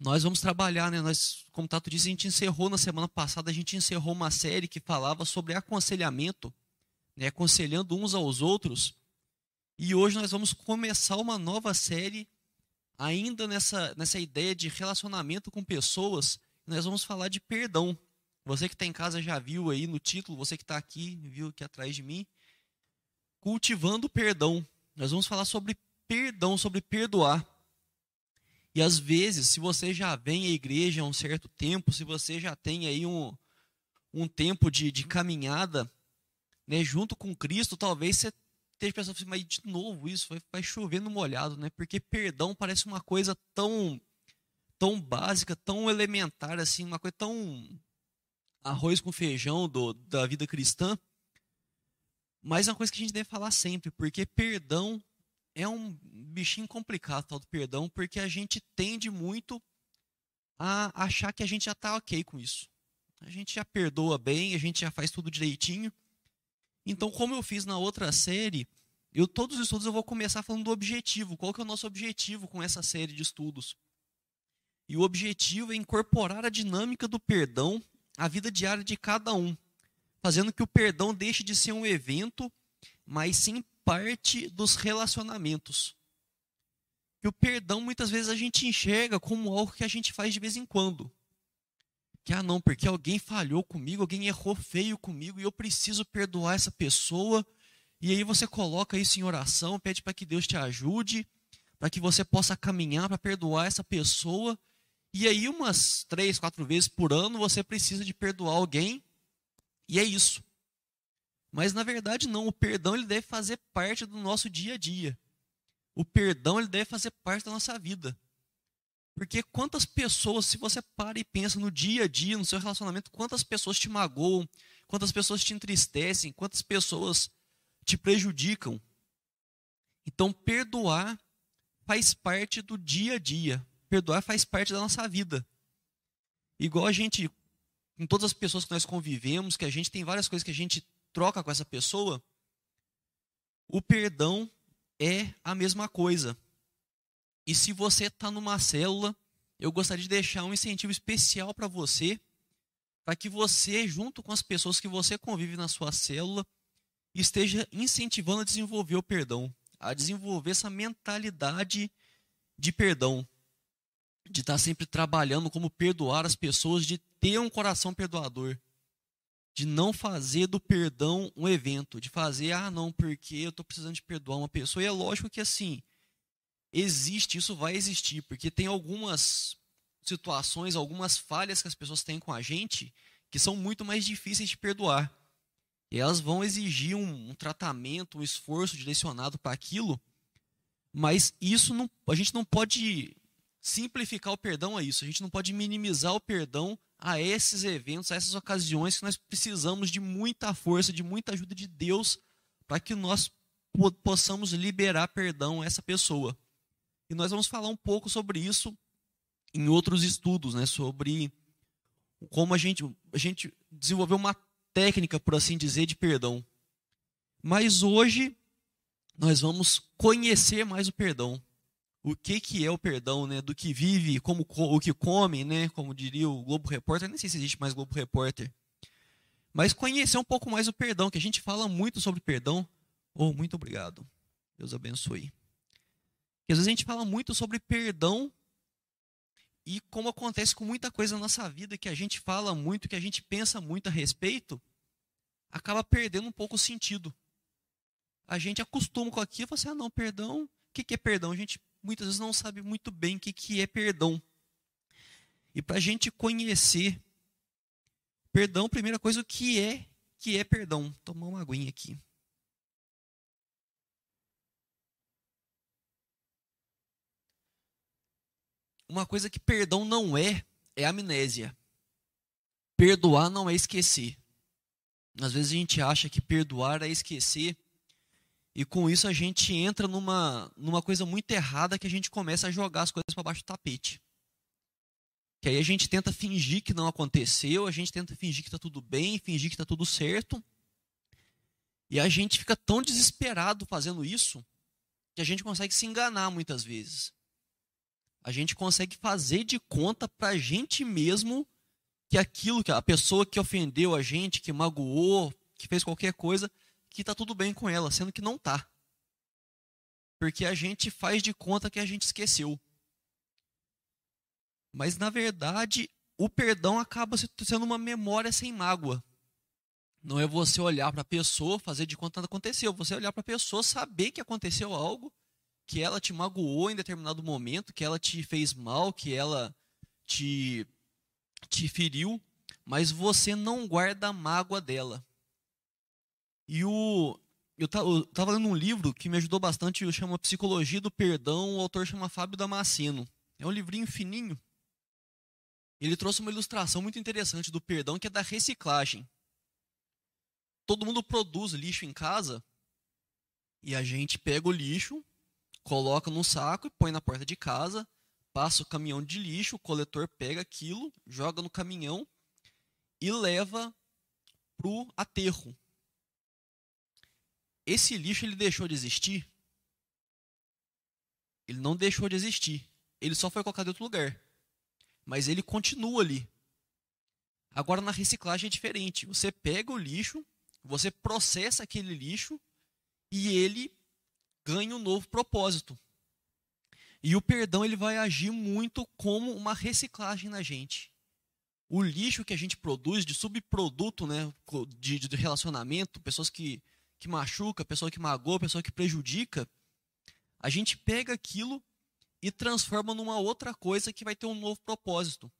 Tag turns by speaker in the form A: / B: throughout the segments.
A: Nós vamos trabalhar, né? Nós, como Tato disse, a gente encerrou na semana passada, a gente encerrou uma série que falava sobre aconselhamento, né? aconselhando uns aos outros. E hoje nós vamos começar uma nova série, ainda nessa, nessa ideia de relacionamento com pessoas. Nós vamos falar de perdão. Você que está em casa já viu aí no título, você que está aqui, viu aqui atrás de mim, cultivando perdão. Nós vamos falar sobre perdão, sobre perdoar. E às vezes, se você já vem à igreja há um certo tempo, se você já tem aí um, um tempo de, de caminhada né, junto com Cristo, talvez você esteja pensando assim, mas de novo isso, vai, vai chover no molhado, né? Porque perdão parece uma coisa tão, tão básica, tão elementar, assim, uma coisa tão arroz com feijão do, da vida cristã. Mas é uma coisa que a gente deve falar sempre, porque perdão é um bichinho complicado, tal do perdão, porque a gente tende muito a achar que a gente já está ok com isso. A gente já perdoa bem, a gente já faz tudo direitinho. Então, como eu fiz na outra série, eu todos os estudos eu vou começar falando do objetivo. Qual que é o nosso objetivo com essa série de estudos? E o objetivo é incorporar a dinâmica do perdão à vida diária de cada um, fazendo que o perdão deixe de ser um evento, mas sim parte dos relacionamentos. Que o perdão muitas vezes a gente enxerga como algo que a gente faz de vez em quando. Que ah não, porque alguém falhou comigo, alguém errou feio comigo e eu preciso perdoar essa pessoa. E aí você coloca isso em oração, pede para que Deus te ajude, para que você possa caminhar para perdoar essa pessoa. E aí umas três, quatro vezes por ano você precisa de perdoar alguém. E é isso. Mas na verdade não, o perdão ele deve fazer parte do nosso dia a dia. O perdão ele deve fazer parte da nossa vida. Porque quantas pessoas, se você para e pensa no dia a dia, no seu relacionamento, quantas pessoas te magoam, quantas pessoas te entristecem, quantas pessoas te prejudicam. Então, perdoar faz parte do dia a dia. Perdoar faz parte da nossa vida. Igual a gente, com todas as pessoas que nós convivemos, que a gente tem várias coisas que a gente troca com essa pessoa, o perdão é a mesma coisa. E se você está numa célula, eu gostaria de deixar um incentivo especial para você, para que você, junto com as pessoas que você convive na sua célula, esteja incentivando a desenvolver o perdão, a desenvolver essa mentalidade de perdão, de estar tá sempre trabalhando como perdoar as pessoas, de ter um coração perdoador de não fazer do perdão um evento, de fazer, ah, não, porque eu estou precisando de perdoar uma pessoa. E é lógico que assim, existe, isso vai existir, porque tem algumas situações, algumas falhas que as pessoas têm com a gente que são muito mais difíceis de perdoar. E elas vão exigir um, um tratamento, um esforço direcionado para aquilo, mas isso não, a gente não pode simplificar o perdão a isso, a gente não pode minimizar o perdão a esses eventos, a essas ocasiões que nós precisamos de muita força, de muita ajuda de Deus para que nós possamos liberar perdão a essa pessoa. E nós vamos falar um pouco sobre isso em outros estudos, né, sobre como a gente, a gente desenvolveu uma técnica, por assim dizer, de perdão. Mas hoje nós vamos conhecer mais o perdão o que, que é o perdão, né? Do que vive, como o que come, né? Como diria o Globo Repórter, nem sei se existe mais Globo Repórter. Mas conhecer um pouco mais o perdão, que a gente fala muito sobre perdão. Oh, muito obrigado. Deus abençoe. às vezes a gente fala muito sobre perdão e como acontece com muita coisa na nossa vida que a gente fala muito, que a gente pensa muito a respeito, acaba perdendo um pouco o sentido. A gente acostuma com aquilo e fala assim, ah não, perdão, o que, que é perdão? A gente muitas vezes não sabe muito bem o que, que é perdão. E para a gente conhecer perdão, primeira coisa, o que é que é perdão? Tomar uma aguinha aqui. Uma coisa que perdão não é, é amnésia. Perdoar não é esquecer. Às vezes a gente acha que perdoar é esquecer e com isso a gente entra numa, numa coisa muito errada que a gente começa a jogar as coisas para baixo do tapete. Que aí a gente tenta fingir que não aconteceu, a gente tenta fingir que está tudo bem, fingir que está tudo certo. E a gente fica tão desesperado fazendo isso que a gente consegue se enganar muitas vezes. A gente consegue fazer de conta pra gente mesmo que aquilo, que a pessoa que ofendeu a gente, que magoou, que fez qualquer coisa, que tá tudo bem com ela, sendo que não tá. Porque a gente faz de conta que a gente esqueceu. Mas na verdade, o perdão acaba sendo uma memória sem mágoa. Não é você olhar para a pessoa, fazer de conta que nada aconteceu. Você olhar para a pessoa, saber que aconteceu algo, que ela te magoou em determinado momento, que ela te fez mal, que ela te, te feriu, mas você não guarda a mágoa dela. E o, eu estava lendo um livro que me ajudou bastante, chama Psicologia do Perdão, o autor chama Fábio Damasceno. É um livrinho fininho. Ele trouxe uma ilustração muito interessante do perdão, que é da reciclagem todo mundo produz lixo em casa e a gente pega o lixo, coloca num saco e põe na porta de casa, passa o caminhão de lixo, o coletor pega aquilo, joga no caminhão e leva pro aterro. Esse lixo ele deixou de existir? Ele não deixou de existir. Ele só foi colocado em outro lugar. Mas ele continua ali. Agora na reciclagem é diferente. Você pega o lixo, você processa aquele lixo e ele ganha um novo propósito. E o perdão ele vai agir muito como uma reciclagem na gente. O lixo que a gente produz de subproduto, né, de, de relacionamento, pessoas que, que machuca, pessoa que magoa, pessoa que prejudica, a gente pega aquilo e transforma numa outra coisa que vai ter um novo propósito.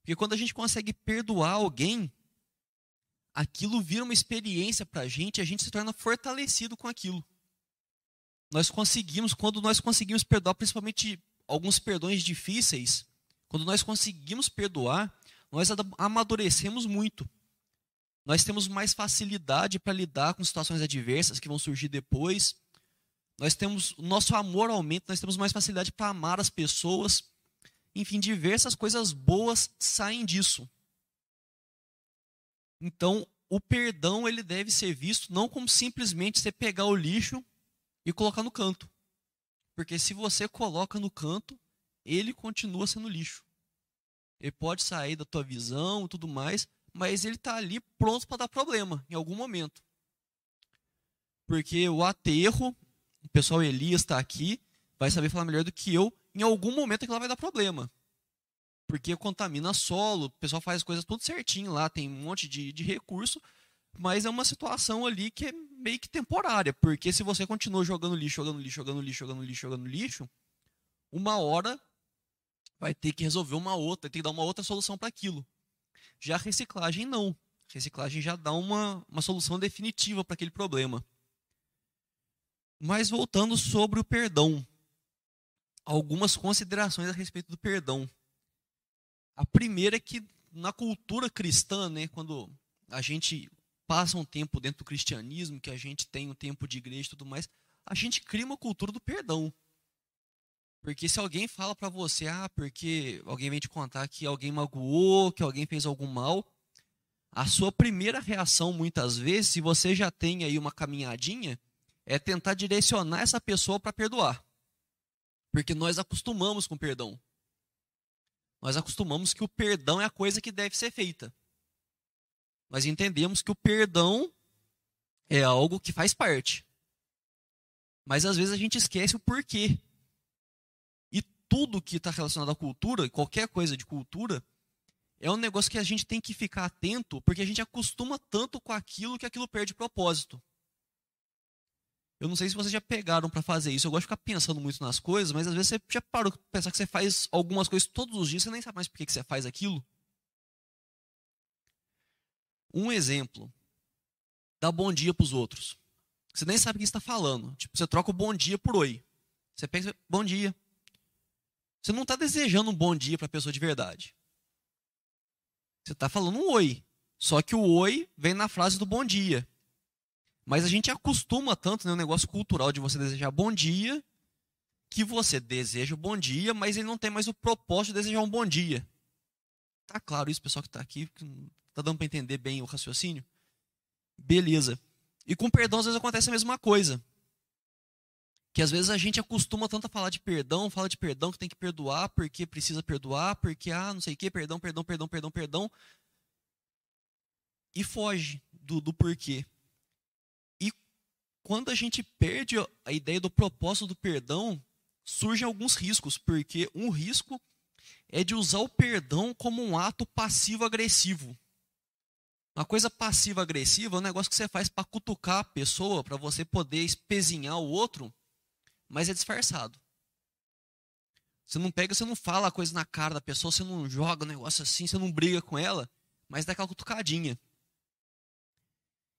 A: Porque quando a gente consegue perdoar alguém, aquilo vira uma experiência para a gente e a gente se torna fortalecido com aquilo. Nós conseguimos, quando nós conseguimos perdoar, principalmente alguns perdões difíceis, quando nós conseguimos perdoar, nós amadurecemos muito. Nós temos mais facilidade para lidar com situações adversas que vão surgir depois. Nós temos, o nosso amor aumenta, nós temos mais facilidade para amar as pessoas. Enfim, diversas coisas boas saem disso. Então, o perdão ele deve ser visto não como simplesmente você pegar o lixo e colocar no canto. Porque se você coloca no canto, ele continua sendo lixo. Ele pode sair da tua visão e tudo mais, mas ele está ali pronto para dar problema em algum momento. Porque o aterro, o pessoal Elias está aqui, vai saber falar melhor do que eu, em algum momento aquilo vai dar problema porque contamina solo, o pessoal faz coisas tudo certinho lá, tem um monte de, de recurso, mas é uma situação ali que é meio que temporária, porque se você continua jogando lixo, jogando lixo, jogando lixo, jogando lixo, jogando lixo, uma hora vai ter que resolver uma outra, tem que dar uma outra solução para aquilo. Já reciclagem não. Reciclagem já dá uma, uma solução definitiva para aquele problema. Mas voltando sobre o perdão, algumas considerações a respeito do perdão. A primeira é que na cultura cristã, né, quando a gente passa um tempo dentro do cristianismo, que a gente tem um tempo de igreja e tudo mais, a gente cria uma cultura do perdão. Porque se alguém fala para você, ah, porque alguém vem te contar que alguém magoou, que alguém fez algum mal, a sua primeira reação, muitas vezes, se você já tem aí uma caminhadinha, é tentar direcionar essa pessoa para perdoar. Porque nós acostumamos com perdão nós acostumamos que o perdão é a coisa que deve ser feita. Nós entendemos que o perdão é algo que faz parte. Mas às vezes a gente esquece o porquê. Tudo que está relacionado à cultura, qualquer coisa de cultura, é um negócio que a gente tem que ficar atento, porque a gente acostuma tanto com aquilo que aquilo perde propósito. Eu não sei se vocês já pegaram para fazer isso. Eu gosto de ficar pensando muito nas coisas, mas às vezes você já parou para pensar que você faz algumas coisas todos os dias, você nem sabe mais por que você faz aquilo. Um exemplo. Dá bom dia para os outros. Você nem sabe o que está falando. Tipo, você troca o bom dia por oi. Você pensa, bom dia. Você não está desejando um bom dia para a pessoa de verdade. Você está falando um oi. Só que o oi vem na frase do bom dia. Mas a gente acostuma tanto, né, o negócio cultural de você desejar bom dia, que você deseja o bom dia, mas ele não tem mais o propósito de desejar um bom dia. Tá claro isso, pessoal que está aqui? Tá dando para entender bem o raciocínio? Beleza. E com perdão, às vezes acontece a mesma coisa. Que às vezes a gente acostuma tanto a falar de perdão, fala de perdão que tem que perdoar, porque precisa perdoar, porque, ah, não sei o que, perdão, perdão, perdão, perdão, perdão. E foge do, do porquê. E quando a gente perde a ideia do propósito do perdão, surgem alguns riscos, porque um risco é de usar o perdão como um ato passivo-agressivo. Uma coisa passiva-agressiva é um negócio que você faz para cutucar a pessoa, para você poder espezinhar o outro, mas é disfarçado. Você não pega, você não fala a coisa na cara da pessoa, você não joga um negócio assim, você não briga com ela, mas dá aquela cutucadinha.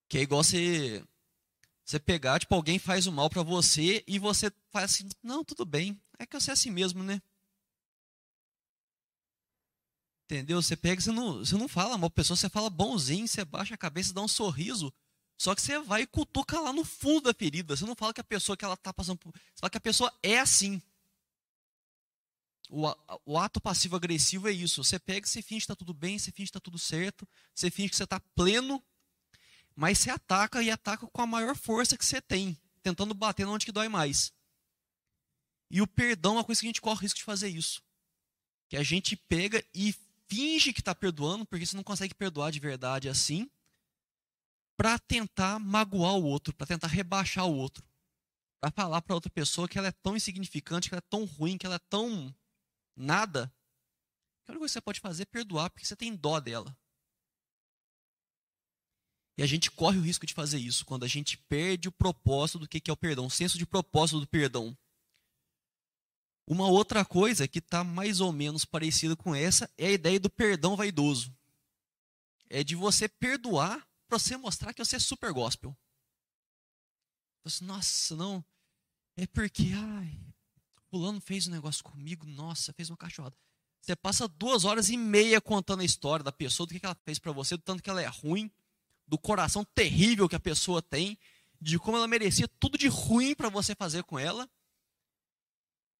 A: Que é igual você você pegar, tipo, alguém faz o mal para você e você faz assim, não, tudo bem, é que você é assim mesmo, né? Entendeu? Você pega, você não, você não fala mal pessoa, você fala bonzinho, você baixa a cabeça, dá um sorriso, só que você vai e cutuca lá no fundo da ferida. Você não fala que a pessoa que ela tá passando por. Você fala que a pessoa é assim. O, o ato passivo-agressivo é isso. Você pega, você finge que está tudo bem, você finge que está tudo certo, você finge que você está pleno, mas você ataca e ataca com a maior força que você tem, tentando bater onde que dói mais. E o perdão é uma coisa que a gente corre o risco de fazer isso. Que a gente pega e finge que está perdoando, porque você não consegue perdoar de verdade assim, para tentar magoar o outro, para tentar rebaixar o outro. Para falar para outra pessoa que ela é tão insignificante, que ela é tão ruim, que ela é tão nada. A única coisa que você pode fazer é perdoar, porque você tem dó dela. E a gente corre o risco de fazer isso quando a gente perde o propósito do que é o perdão, o senso de propósito do perdão. Uma outra coisa que está mais ou menos parecida com essa é a ideia do perdão vaidoso. É de você perdoar para você mostrar que você é super gospel. Você, nossa, não. É porque, ai, fulano fez um negócio comigo, nossa, fez uma cachorrada. Você passa duas horas e meia contando a história da pessoa, do que ela fez para você, do tanto que ela é ruim, do coração terrível que a pessoa tem, de como ela merecia tudo de ruim para você fazer com ela.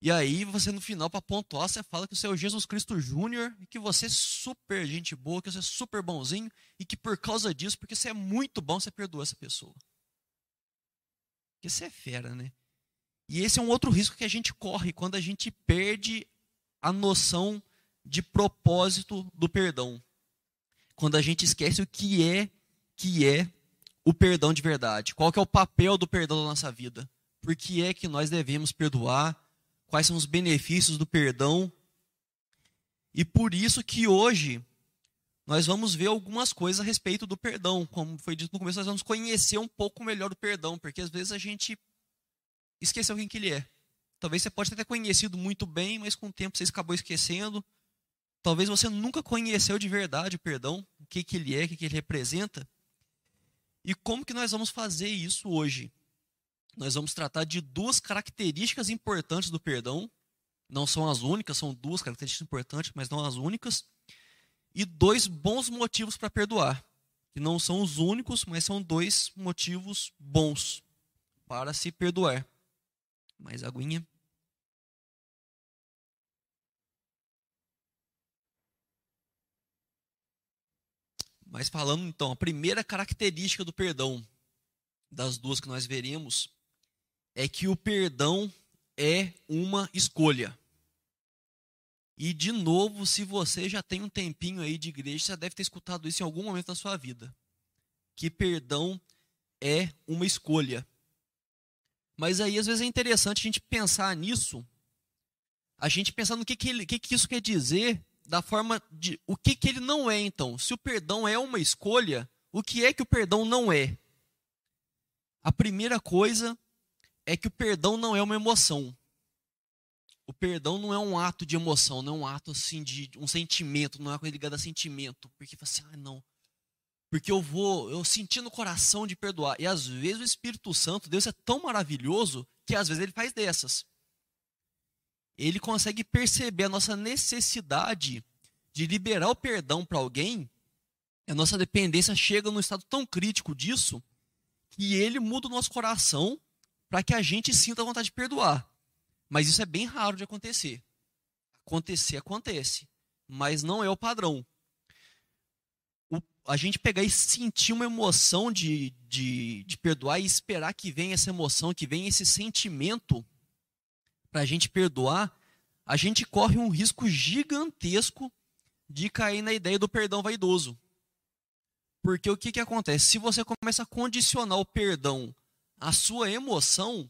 A: E aí você no final para pontuar, você fala que você é o Jesus Cristo Júnior e que você é super gente boa, que você é super bonzinho e que por causa disso, porque você é muito bom, você perdoa essa pessoa. Porque você é fera, né? E esse é um outro risco que a gente corre quando a gente perde a noção de propósito do perdão. Quando a gente esquece o que é que é o perdão de verdade. Qual que é o papel do perdão na nossa vida? Por que é que nós devemos perdoar? Quais são os benefícios do perdão? E por isso que hoje nós vamos ver algumas coisas a respeito do perdão. Como foi dito no começo, nós vamos conhecer um pouco melhor o perdão, porque às vezes a gente esqueceu quem que ele é. Talvez você pode ter conhecido muito bem, mas com o tempo você acabou esquecendo. Talvez você nunca conheceu de verdade o perdão, o que, que ele é, o que, que ele representa. E como que nós vamos fazer isso hoje? Nós vamos tratar de duas características importantes do perdão. Não são as únicas, são duas características importantes, mas não as únicas. E dois bons motivos para perdoar. Que não são os únicos, mas são dois motivos bons para se perdoar. Mais aguinha. Mas falando então, a primeira característica do perdão, das duas que nós veremos, é que o perdão é uma escolha. E de novo, se você já tem um tempinho aí de igreja, você deve ter escutado isso em algum momento da sua vida. Que perdão é uma escolha. Mas aí às vezes é interessante a gente pensar nisso, a gente pensar no que, que, ele, que, que isso quer dizer da forma de o que, que ele não é, então. Se o perdão é uma escolha, o que é que o perdão não é? A primeira coisa é que o perdão não é uma emoção. O perdão não é um ato de emoção, não é um ato assim de um sentimento, não é uma coisa ligada a sentimento. Porque assim, ah, não. Porque eu vou, eu senti no coração de perdoar. E às vezes o Espírito Santo, Deus é tão maravilhoso que às vezes ele faz dessas ele consegue perceber a nossa necessidade de liberar o perdão para alguém, a nossa dependência chega num estado tão crítico disso, que ele muda o nosso coração para que a gente sinta vontade de perdoar. Mas isso é bem raro de acontecer. Acontecer, acontece, mas não é o padrão. O, a gente pegar e sentir uma emoção de, de, de perdoar e esperar que venha essa emoção, que venha esse sentimento para a gente perdoar, a gente corre um risco gigantesco de cair na ideia do perdão vaidoso. Porque o que, que acontece? Se você começa a condicionar o perdão à sua emoção,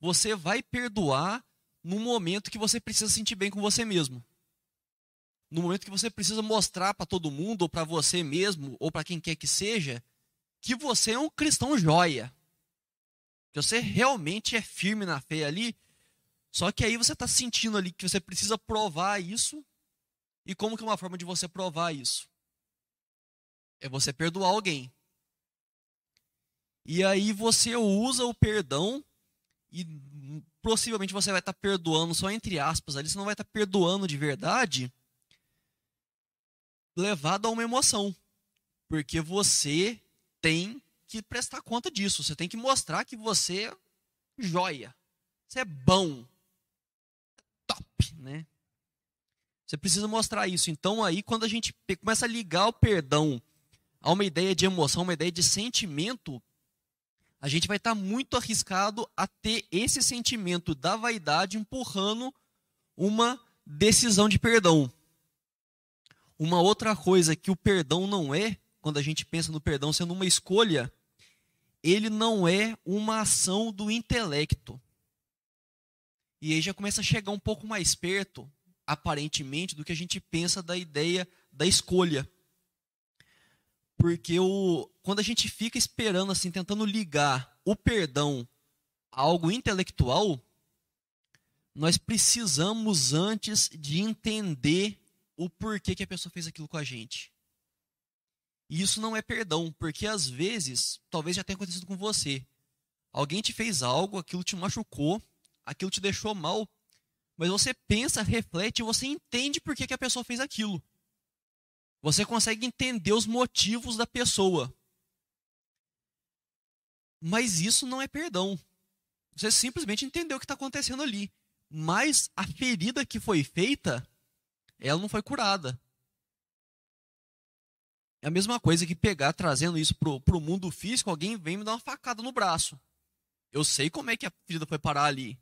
A: você vai perdoar no momento que você precisa sentir bem com você mesmo. No momento que você precisa mostrar para todo mundo, ou para você mesmo, ou para quem quer que seja, que você é um cristão joia. Que você realmente é firme na fé ali. Só que aí você está sentindo ali que você precisa provar isso. E como que é uma forma de você provar isso? É você perdoar alguém. E aí você usa o perdão e possivelmente você vai estar tá perdoando só entre aspas ali, você não vai estar tá perdoando de verdade, levado a uma emoção. Porque você tem que prestar conta disso, você tem que mostrar que você é joia. Você é bom. Top, né? Você precisa mostrar isso. Então aí quando a gente começa a ligar o perdão a uma ideia de emoção, uma ideia de sentimento, a gente vai estar muito arriscado a ter esse sentimento da vaidade empurrando uma decisão de perdão. Uma outra coisa que o perdão não é, quando a gente pensa no perdão sendo uma escolha, ele não é uma ação do intelecto. E aí já começa a chegar um pouco mais perto, aparentemente, do que a gente pensa da ideia da escolha. Porque o, quando a gente fica esperando, assim, tentando ligar o perdão a algo intelectual, nós precisamos antes de entender o porquê que a pessoa fez aquilo com a gente. E isso não é perdão, porque às vezes, talvez já tenha acontecido com você. Alguém te fez algo, aquilo te machucou, aquilo te deixou mal, mas você pensa, reflete e você entende por que, que a pessoa fez aquilo. Você consegue entender os motivos da pessoa. Mas isso não é perdão. Você simplesmente entendeu o que está acontecendo ali. Mas a ferida que foi feita, ela não foi curada. É a mesma coisa que pegar, trazendo isso para o mundo físico, alguém vem me dar uma facada no braço. Eu sei como é que a ferida foi parar ali.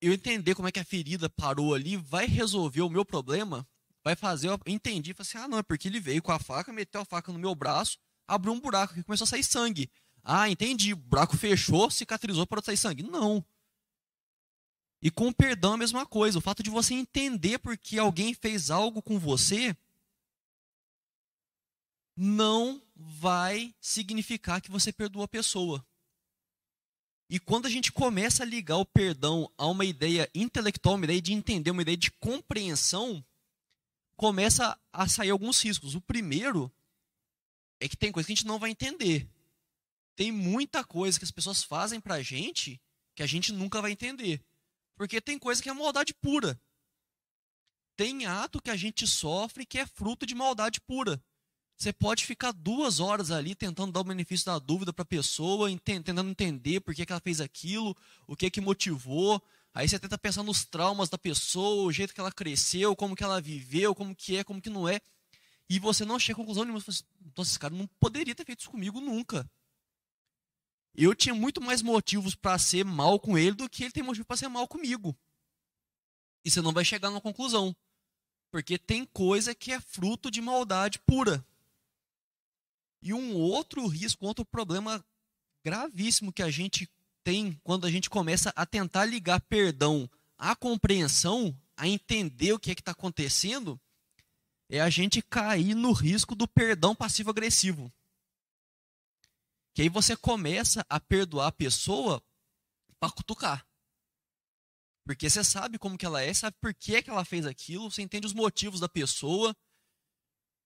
A: Eu entender como é que a ferida parou ali vai resolver o meu problema vai fazer, eu entendi, falei assim, ah não, é porque ele veio com a faca, meteu a faca no meu braço, abriu um buraco e começou a sair sangue. Ah, entendi, o buraco fechou, cicatrizou para sair sangue. Não. E com o perdão a mesma coisa, o fato de você entender porque alguém fez algo com você, não vai significar que você perdoa a pessoa. E quando a gente começa a ligar o perdão a uma ideia intelectual, uma ideia de entender, uma ideia de compreensão, começa a sair alguns riscos. O primeiro é que tem coisa que a gente não vai entender. Tem muita coisa que as pessoas fazem pra gente que a gente nunca vai entender. Porque tem coisa que é maldade pura. Tem ato que a gente sofre que é fruto de maldade pura. Você pode ficar duas horas ali tentando dar o benefício da dúvida para a pessoa, tentando entender por que, que ela fez aquilo, o que que motivou, Aí você tenta pensar nos traumas da pessoa, o jeito que ela cresceu, como que ela viveu, como que é, como que não é. E você não chega a conclusão nenhuma. Você fala assim, então esse cara não poderia ter feito isso comigo nunca. Eu tinha muito mais motivos para ser mal com ele do que ele tem motivo para ser mal comigo. E você não vai chegar numa conclusão. Porque tem coisa que é fruto de maldade pura. E um outro risco, outro problema gravíssimo que a gente tem quando a gente começa a tentar ligar perdão à compreensão, a entender o que é que está acontecendo, é a gente cair no risco do perdão passivo-agressivo. Que aí você começa a perdoar a pessoa para cutucar. Porque você sabe como que ela é, sabe por que, que ela fez aquilo, você entende os motivos da pessoa.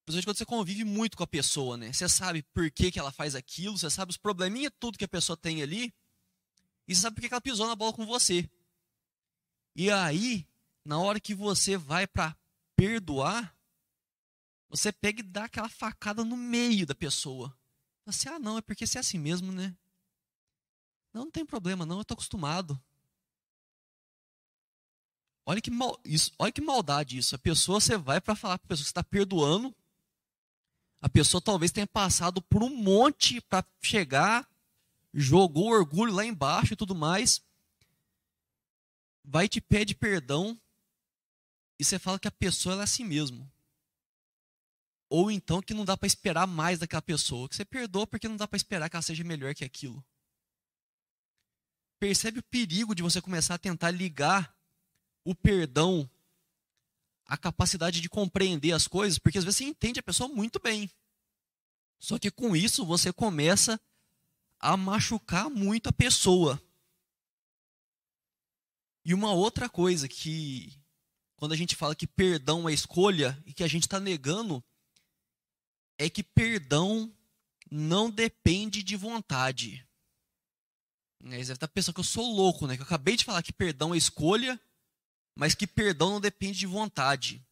A: Principalmente quando você convive muito com a pessoa, né? Você sabe por que, que ela faz aquilo, você sabe os probleminha tudo que a pessoa tem ali. E sabe por que ela pisou na bola com você. E aí, na hora que você vai para perdoar, você pega e dá aquela facada no meio da pessoa. Você, ah, não, é porque você é assim mesmo, né? Não, não tem problema, não, eu tô acostumado. Olha que, mal, isso, olha que maldade isso. A pessoa, você vai para falar para a pessoa que está perdoando, A pessoa talvez tenha passado por um monte para chegar, jogou orgulho lá embaixo e tudo mais. Vai te pede perdão e você fala que a pessoa é assim mesmo. Ou então que não dá para esperar mais daquela pessoa, que você perdoa porque não dá para esperar que ela seja melhor que aquilo. Percebe o perigo de você começar a tentar ligar o perdão à capacidade de compreender as coisas, porque às vezes você entende a pessoa muito bem. Só que com isso você começa a machucar muito a pessoa. E uma outra coisa que, quando a gente fala que perdão é escolha e que a gente está negando, é que perdão não depende de vontade. Né? Você deve estar pensando que eu sou louco, né? Que eu acabei de falar que perdão é escolha, mas que perdão não depende de vontade.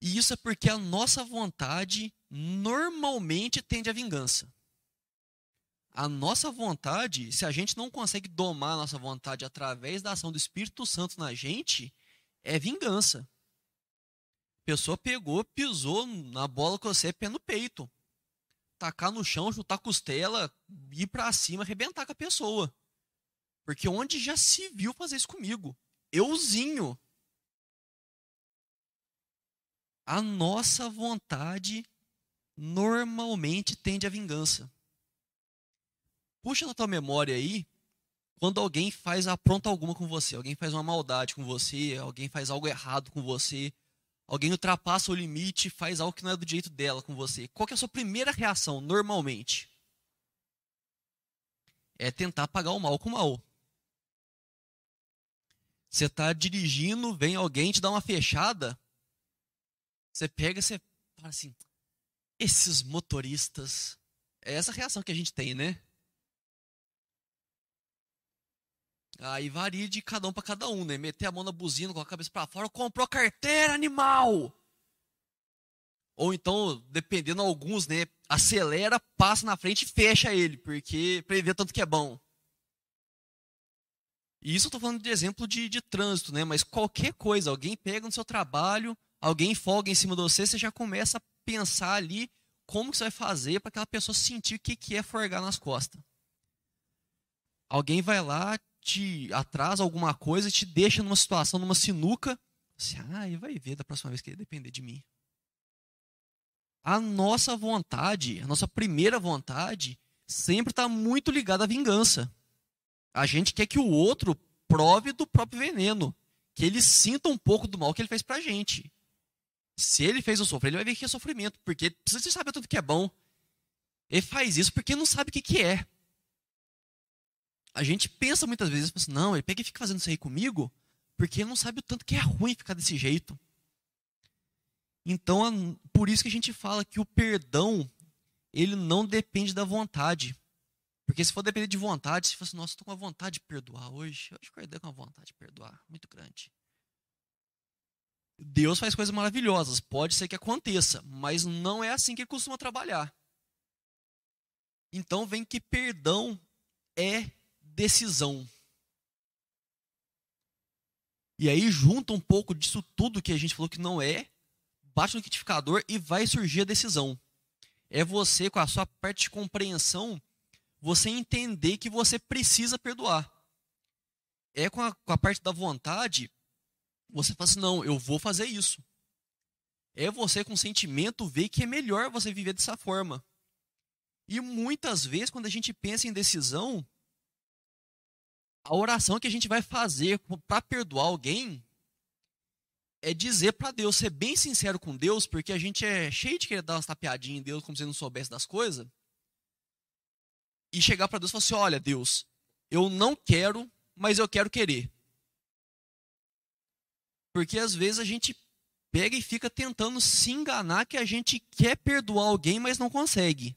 A: E isso é porque a nossa vontade normalmente tende à vingança. A nossa vontade, se a gente não consegue domar a nossa vontade através da ação do Espírito Santo na gente, é vingança. A pessoa pegou, pisou na bola com você, pé no peito tacar no chão, chutar costela, ir para cima, arrebentar com a pessoa. Porque onde já se viu fazer isso comigo? Euzinho. A nossa vontade normalmente tende à vingança. Puxa na tua memória aí, quando alguém faz apronta alguma com você, alguém faz uma maldade com você, alguém faz algo errado com você, alguém ultrapassa o limite, faz algo que não é do jeito dela com você, qual é a sua primeira reação normalmente? É tentar pagar o mal com o mal. Você está dirigindo, vem alguém te dá uma fechada, você pega você fala assim, esses motoristas, é essa reação que a gente tem, né? Aí varia de cada um para cada um, né? Meter a mão na buzina com a cabeça para fora, comprou carteira, animal! Ou então, dependendo alguns, né? Acelera, passa na frente e fecha ele, porque ver tanto que é bom. E isso eu estou falando de exemplo de, de trânsito, né? Mas qualquer coisa, alguém pega no seu trabalho, alguém folga em cima de você, você já começa a pensar ali como que você vai fazer para aquela pessoa sentir o que, que é forgar nas costas. Alguém vai lá, te atrasa alguma coisa e te deixa numa situação, numa sinuca. Assim, ah, vai ver da próxima vez que ele depender de mim. A nossa vontade, a nossa primeira vontade, sempre está muito ligada à vingança. A gente quer que o outro prove do próprio veneno, que ele sinta um pouco do mal que ele fez pra gente. Se ele fez o sofrer, ele vai ver que é sofrimento, porque precisa saber tudo que é bom. Ele faz isso porque não sabe o que, que é a gente pensa muitas vezes, assim, não, ele pega e fica fazendo isso aí comigo, porque ele não sabe o tanto que é ruim ficar desse jeito. Então, por isso que a gente fala que o perdão, ele não depende da vontade. Porque se for depender de vontade, se fosse, nossa, estou com a vontade de perdoar hoje, hoje acordei com a vontade de perdoar, muito grande. Deus faz coisas maravilhosas, pode ser que aconteça, mas não é assim que ele costuma trabalhar. Então vem que perdão é decisão. E aí junta um pouco disso tudo que a gente falou que não é, bate no liquidificador e vai surgir a decisão. É você, com a sua parte de compreensão, você entender que você precisa perdoar. É com a, com a parte da vontade, você fala assim, não, eu vou fazer isso. É você com sentimento ver que é melhor você viver dessa forma. E muitas vezes, quando a gente pensa em decisão, a oração que a gente vai fazer para perdoar alguém é dizer para Deus, ser bem sincero com Deus, porque a gente é cheio de querer dar umas tapeadinhas em Deus como se não soubesse das coisas. E chegar para Deus e falar assim: olha, Deus, eu não quero, mas eu quero querer. Porque às vezes a gente pega e fica tentando se enganar que a gente quer perdoar alguém, mas não consegue.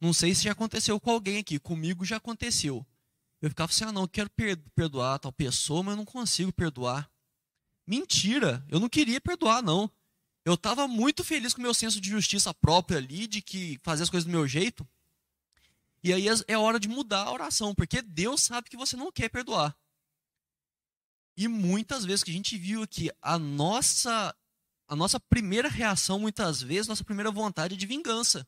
A: Não sei se já aconteceu com alguém aqui, comigo já aconteceu. Eu ficava assim, ah não, eu quero perdoar tal pessoa, mas eu não consigo perdoar. Mentira, eu não queria perdoar, não. Eu estava muito feliz com o meu senso de justiça própria ali, de que fazer as coisas do meu jeito. E aí é hora de mudar a oração, porque Deus sabe que você não quer perdoar. E muitas vezes que a gente viu aqui, a nossa, a nossa primeira reação, muitas vezes, nossa primeira vontade é de vingança.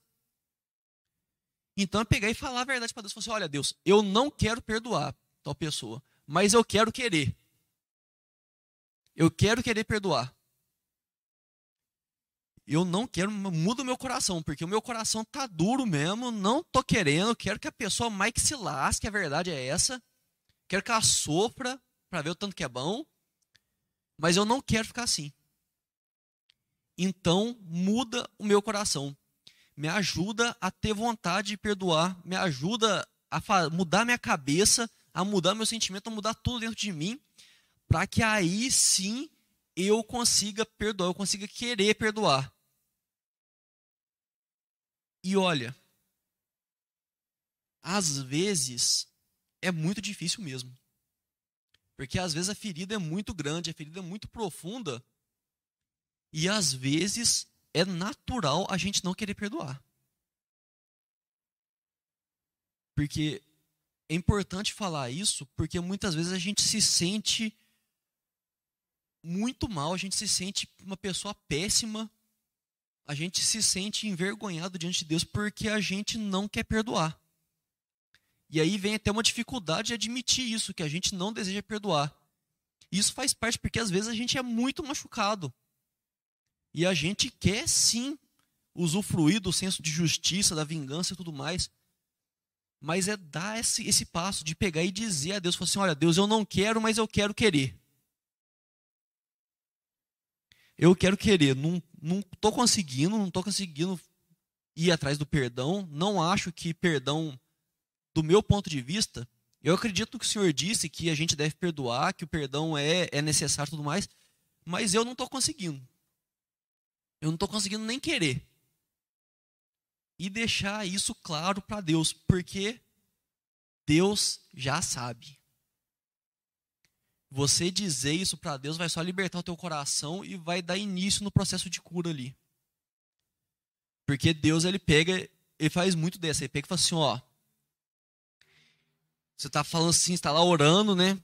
A: Então é pegar e falar a verdade para Deus. Falar assim, olha, Deus, eu não quero perdoar tal pessoa, mas eu quero querer. Eu quero querer perdoar. Eu não quero, muda o meu coração, porque o meu coração tá duro mesmo, não tô querendo, quero que a pessoa mais que se lasque, a verdade é essa. Quero que ela sofra para ver o tanto que é bom, mas eu não quero ficar assim. Então, muda o meu coração. Me ajuda a ter vontade de perdoar, me ajuda a mudar minha cabeça, a mudar meu sentimento, a mudar tudo dentro de mim, para que aí sim eu consiga perdoar, eu consiga querer perdoar. E olha, às vezes é muito difícil mesmo. Porque às vezes a ferida é muito grande, a ferida é muito profunda, e às vezes é natural a gente não querer perdoar. Porque é importante falar isso, porque muitas vezes a gente se sente muito mal, a gente se sente uma pessoa péssima, a gente se sente envergonhado diante de Deus porque a gente não quer perdoar. E aí vem até uma dificuldade de admitir isso, que a gente não deseja perdoar. Isso faz parte porque às vezes a gente é muito machucado. E a gente quer sim usufruir do senso de justiça, da vingança e tudo mais. Mas é dar esse, esse passo de pegar e dizer a Deus, assim, olha, Deus, eu não quero, mas eu quero querer. Eu quero querer, não estou conseguindo, não estou conseguindo ir atrás do perdão. Não acho que perdão, do meu ponto de vista, eu acredito que o Senhor disse que a gente deve perdoar, que o perdão é, é necessário e tudo mais, mas eu não estou conseguindo. Eu não estou conseguindo nem querer. E deixar isso claro para Deus, porque Deus já sabe. Você dizer isso para Deus vai só libertar o teu coração e vai dar início no processo de cura ali. Porque Deus ele pega, ele faz muito dessa, ele pega e fala assim, ó, você está falando assim, está lá orando, né?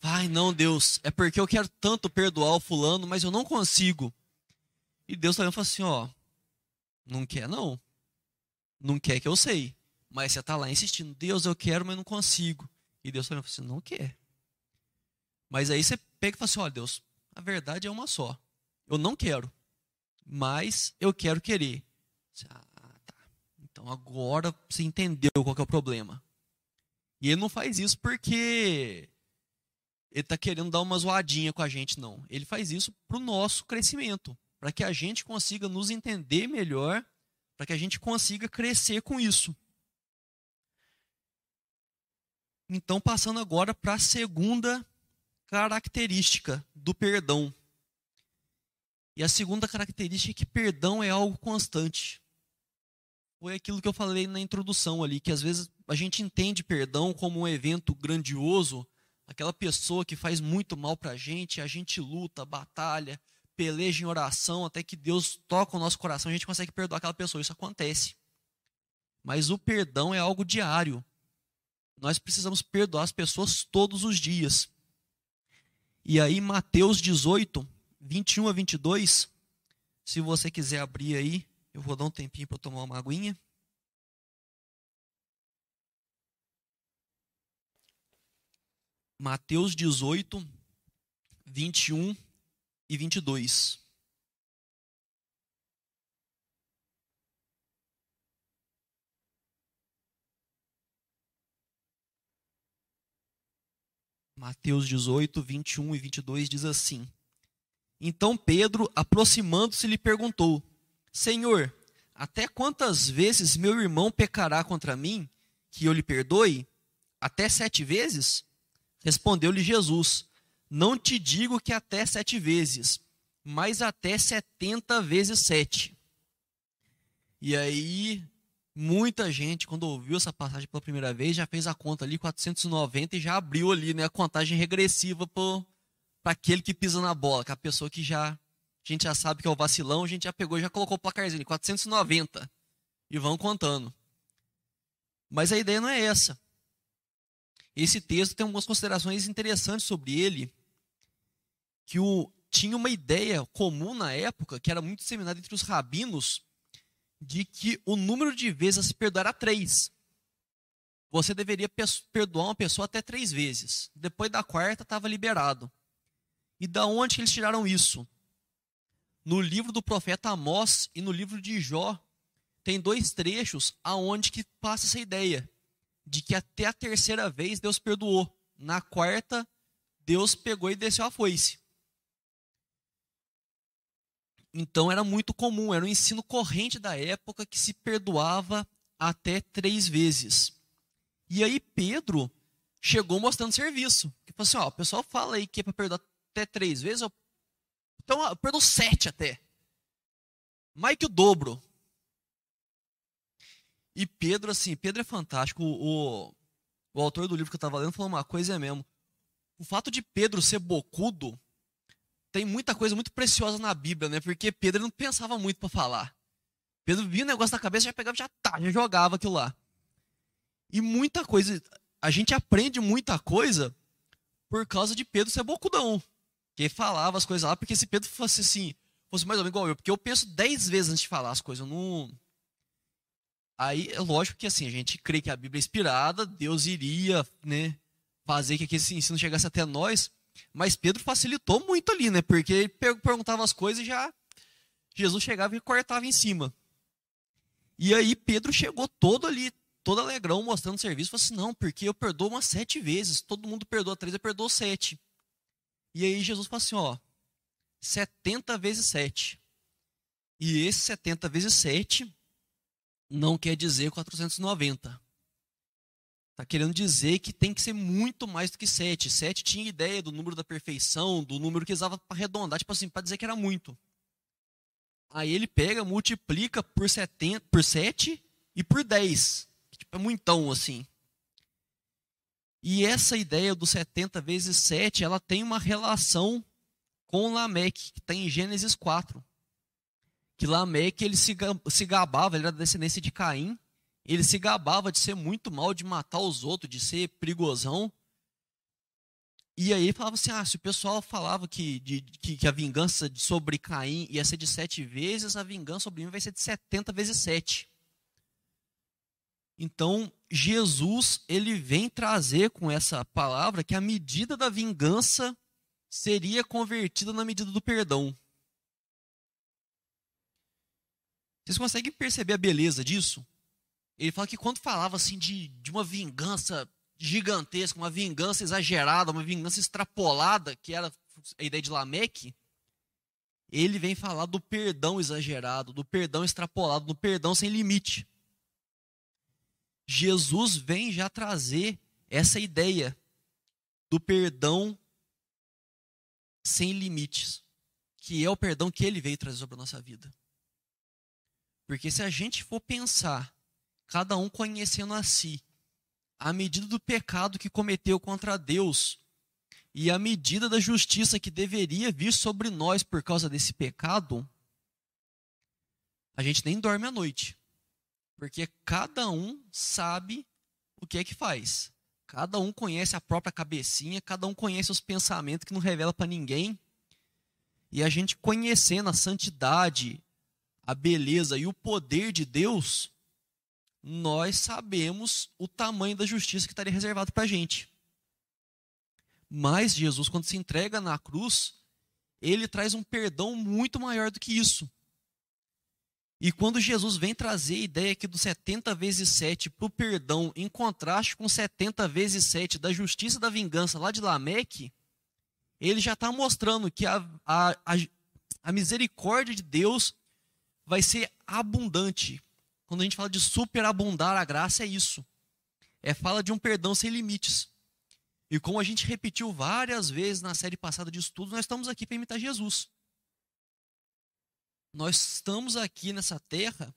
A: Ai, não, Deus, é porque eu quero tanto perdoar o fulano, mas eu não consigo. E Deus também fala assim, ó, não quer não. Não quer que eu sei. Mas você está lá insistindo, Deus, eu quero, mas não consigo. E Deus também fala assim, não quer. Mas aí você pega e fala assim: olha, Deus, a verdade é uma só. Eu não quero, mas eu quero querer. Ah, tá. Então agora você entendeu qual é o problema. E ele não faz isso porque ele está querendo dar uma zoadinha com a gente, não. Ele faz isso para o nosso crescimento, para que a gente consiga nos entender melhor, para que a gente consiga crescer com isso. Então, passando agora para a segunda característica do perdão. E a segunda característica é que perdão é algo constante. Foi aquilo que eu falei na introdução ali, que às vezes a gente entende perdão como um evento grandioso, aquela pessoa que faz muito mal para a gente, a gente luta, batalha, peleja em oração, até que Deus toca o nosso coração, a gente consegue perdoar aquela pessoa. Isso acontece. Mas o perdão é algo diário. Nós precisamos perdoar as pessoas todos os dias. E aí, Mateus 18, 21 a 22. Se você quiser abrir aí, eu vou dar um tempinho para tomar uma aguinha. Mateus 18, 21 e 22. Mateus 18, 21 e 22 diz assim: Então Pedro, aproximando-se, lhe perguntou: Senhor, até quantas vezes meu irmão pecará contra mim, que eu lhe perdoe? Até sete vezes? Respondeu-lhe Jesus: Não te digo que até sete vezes, mas até setenta vezes sete. E aí Muita gente, quando ouviu essa passagem pela primeira vez, já fez a conta ali, 490, e já abriu ali né, a contagem regressiva para aquele que pisa na bola, que é a pessoa que já. A gente já sabe que é o vacilão, a gente já pegou já colocou o placarzinho, 490. E vão contando. Mas a ideia não é essa. Esse texto tem algumas considerações interessantes sobre ele, que o, tinha uma ideia comum na época, que era muito disseminada entre os rabinos, de que o número de vezes a se perdoar era três. Você deveria perdoar uma pessoa até três vezes. Depois da quarta, estava liberado. E da onde eles tiraram isso? No livro do profeta Amós e no livro de Jó, tem dois trechos aonde que passa essa ideia de que até a terceira vez Deus perdoou. Na quarta, Deus pegou e desceu a foice. Então era muito comum, era um ensino corrente da época que se perdoava até três vezes. E aí Pedro chegou mostrando serviço. Que falou assim: ó, o pessoal fala aí que é para perdoar até três vezes, eu, então eu perdoo sete até. Mais que o dobro. E Pedro, assim, Pedro é fantástico. O, o, o autor do livro que eu estava lendo falou uma coisa é mesmo. O fato de Pedro ser bocudo tem muita coisa muito preciosa na Bíblia, né? Porque Pedro não pensava muito para falar. Pedro via o negócio na cabeça, já pegava, já tá, já jogava aquilo lá. E muita coisa, a gente aprende muita coisa por causa de Pedro ser bocudão. Que falava as coisas lá, porque se Pedro fosse assim, fosse mais ou menos igual eu, porque eu penso dez vezes antes de falar as coisas, eu não. Aí é lógico que assim, a gente crê que a Bíblia é inspirada, Deus iria, né, fazer que esse ensino chegasse até nós, mas Pedro facilitou muito ali, né? Porque ele perguntava as coisas e já Jesus chegava e cortava em cima. E aí Pedro chegou todo ali, todo alegrão, mostrando serviço. Falou assim: não, porque eu perdoo umas sete vezes. Todo mundo perdoa três, eu perdoo sete. E aí Jesus falou assim: ó, 70 vezes 7. E esse 70 vezes 7 não quer dizer 490. Está querendo dizer que tem que ser muito mais do que 7. 7 tinha ideia do número da perfeição, do número que usava para arredondar, tipo assim, para dizer que era muito. Aí ele pega, multiplica por, 70, por 7 e por 10. Tipo, é muitão assim. E essa ideia do 70 vezes 7, ela tem uma relação com Lameque, que está em Gênesis 4. Que Lameque ele se, se gabava, ele era descendência de Caim, ele se gabava de ser muito mal, de matar os outros, de ser perigosão. E aí falava assim: ah, se o pessoal falava que, de, que, que, a vingança sobre Caim ia ser de sete vezes, a vingança sobre mim vai ser de setenta vezes sete. Então, Jesus, ele vem trazer com essa palavra que a medida da vingança seria convertida na medida do perdão. Vocês conseguem perceber a beleza disso? Ele fala que quando falava assim de, de uma vingança gigantesca, uma vingança exagerada, uma vingança extrapolada, que era a ideia de Lameque, ele vem falar do perdão exagerado, do perdão extrapolado, do perdão sem limite. Jesus vem já trazer essa ideia do perdão sem limites, que é o perdão que ele veio trazer sobre a nossa vida. Porque se a gente for pensar cada um conhecendo a si, a medida do pecado que cometeu contra Deus e a medida da justiça que deveria vir sobre nós por causa desse pecado, a gente nem dorme à noite. Porque cada um sabe o que é que faz. Cada um conhece a própria cabecinha, cada um conhece os pensamentos que não revela para ninguém. E a gente conhecendo a santidade, a beleza e o poder de Deus, nós sabemos o tamanho da justiça que estaria reservado para a gente. Mas Jesus, quando se entrega na cruz, ele traz um perdão muito maior do que isso. E quando Jesus vem trazer a ideia aqui do 70 vezes 7 para o perdão, em contraste com 70 vezes 7 da justiça e da vingança lá de Lameque, ele já está mostrando que a, a, a, a misericórdia de Deus vai ser abundante, quando a gente fala de superabundar a graça, é isso. É fala de um perdão sem limites. E como a gente repetiu várias vezes na série passada de estudos, nós estamos aqui para imitar Jesus. Nós estamos aqui nessa terra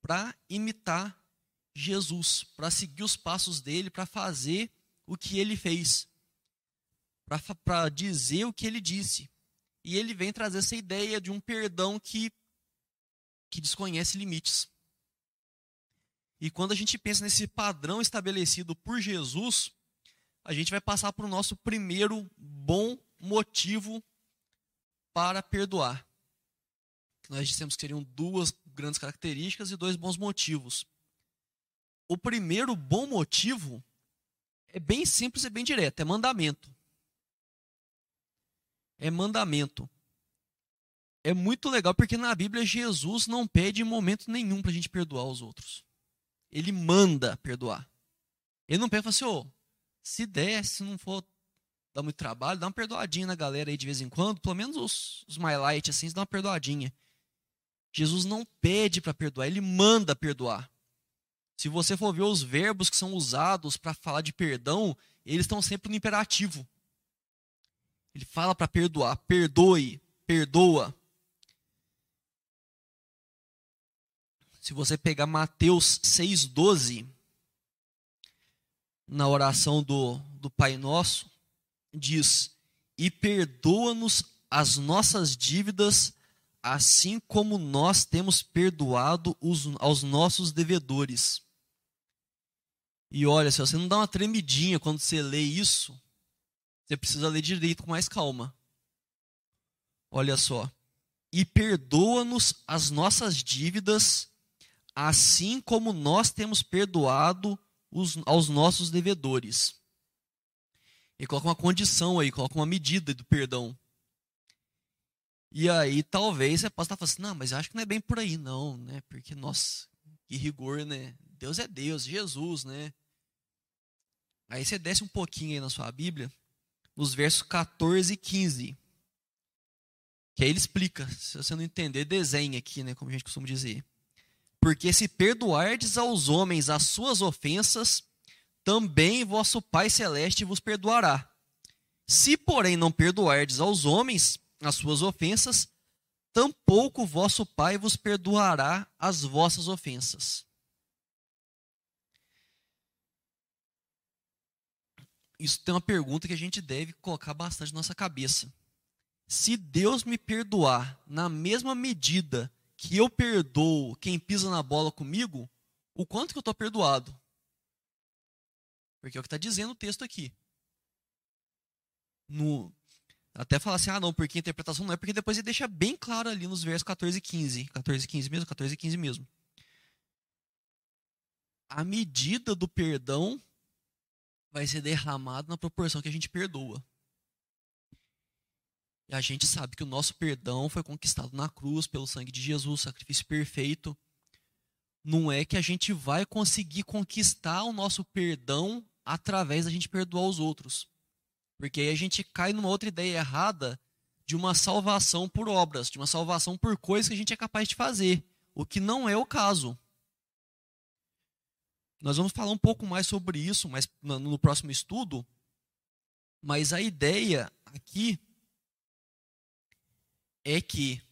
A: para imitar Jesus, para seguir os passos dele, para fazer o que ele fez, para dizer o que ele disse. E ele vem trazer essa ideia de um perdão que, que desconhece limites. E quando a gente pensa nesse padrão estabelecido por Jesus, a gente vai passar para o nosso primeiro bom motivo para perdoar. Nós dissemos que seriam duas grandes características e dois bons motivos. O primeiro bom motivo é bem simples e bem direto, é mandamento. É mandamento. É muito legal porque na Bíblia Jesus não pede em momento nenhum para a gente perdoar os outros. Ele manda perdoar. Ele não pede e fala assim, oh, se der, se não for dar muito trabalho, dá uma perdoadinha na galera aí de vez em quando, pelo menos os, os mais light assim, dá uma perdoadinha. Jesus não pede para perdoar, ele manda perdoar. Se você for ver os verbos que são usados para falar de perdão, eles estão sempre no imperativo. Ele fala para perdoar, perdoe, perdoa. Se você pegar Mateus 6,12, na oração do, do Pai Nosso, diz: E perdoa-nos as nossas dívidas, assim como nós temos perdoado os, aos nossos devedores. E olha, se você não dá uma tremidinha quando você lê isso, você precisa ler direito com mais calma. Olha só. E perdoa-nos as nossas dívidas, assim como nós temos perdoado os, aos nossos devedores. E coloca uma condição aí, coloca uma medida do perdão. E aí talvez você possa estar falando assim, não, mas eu acho que não é bem por aí não, né? Porque, nossa, que rigor, né? Deus é Deus, Jesus, né? Aí você desce um pouquinho aí na sua Bíblia, nos versos 14 e 15. Que aí ele explica, se você não entender, desenha aqui, né, como a gente costuma dizer. Porque se perdoardes aos homens as suas ofensas, também vosso Pai Celeste vos perdoará. Se, porém, não perdoardes aos homens as suas ofensas, tampouco vosso Pai vos perdoará as vossas ofensas. Isso tem uma pergunta que a gente deve colocar bastante na nossa cabeça. Se Deus me perdoar na mesma medida que eu perdoo quem pisa na bola comigo, o quanto que eu estou perdoado? Porque é o que está dizendo o texto aqui. No, até falar assim, ah não, porque a interpretação não é, porque depois ele deixa bem claro ali nos versos 14 e 15. 14 e 15 mesmo? 14 e 15 mesmo. A medida do perdão vai ser derramada na proporção que a gente perdoa. E a gente sabe que o nosso perdão foi conquistado na cruz pelo sangue de Jesus, sacrifício perfeito. Não é que a gente vai conseguir conquistar o nosso perdão através da gente perdoar os outros. Porque aí a gente cai numa outra ideia errada de uma salvação por obras, de uma salvação por coisas que a gente é capaz de fazer, o que não é o caso. Nós vamos falar um pouco mais sobre isso mas no próximo estudo, mas a ideia aqui é que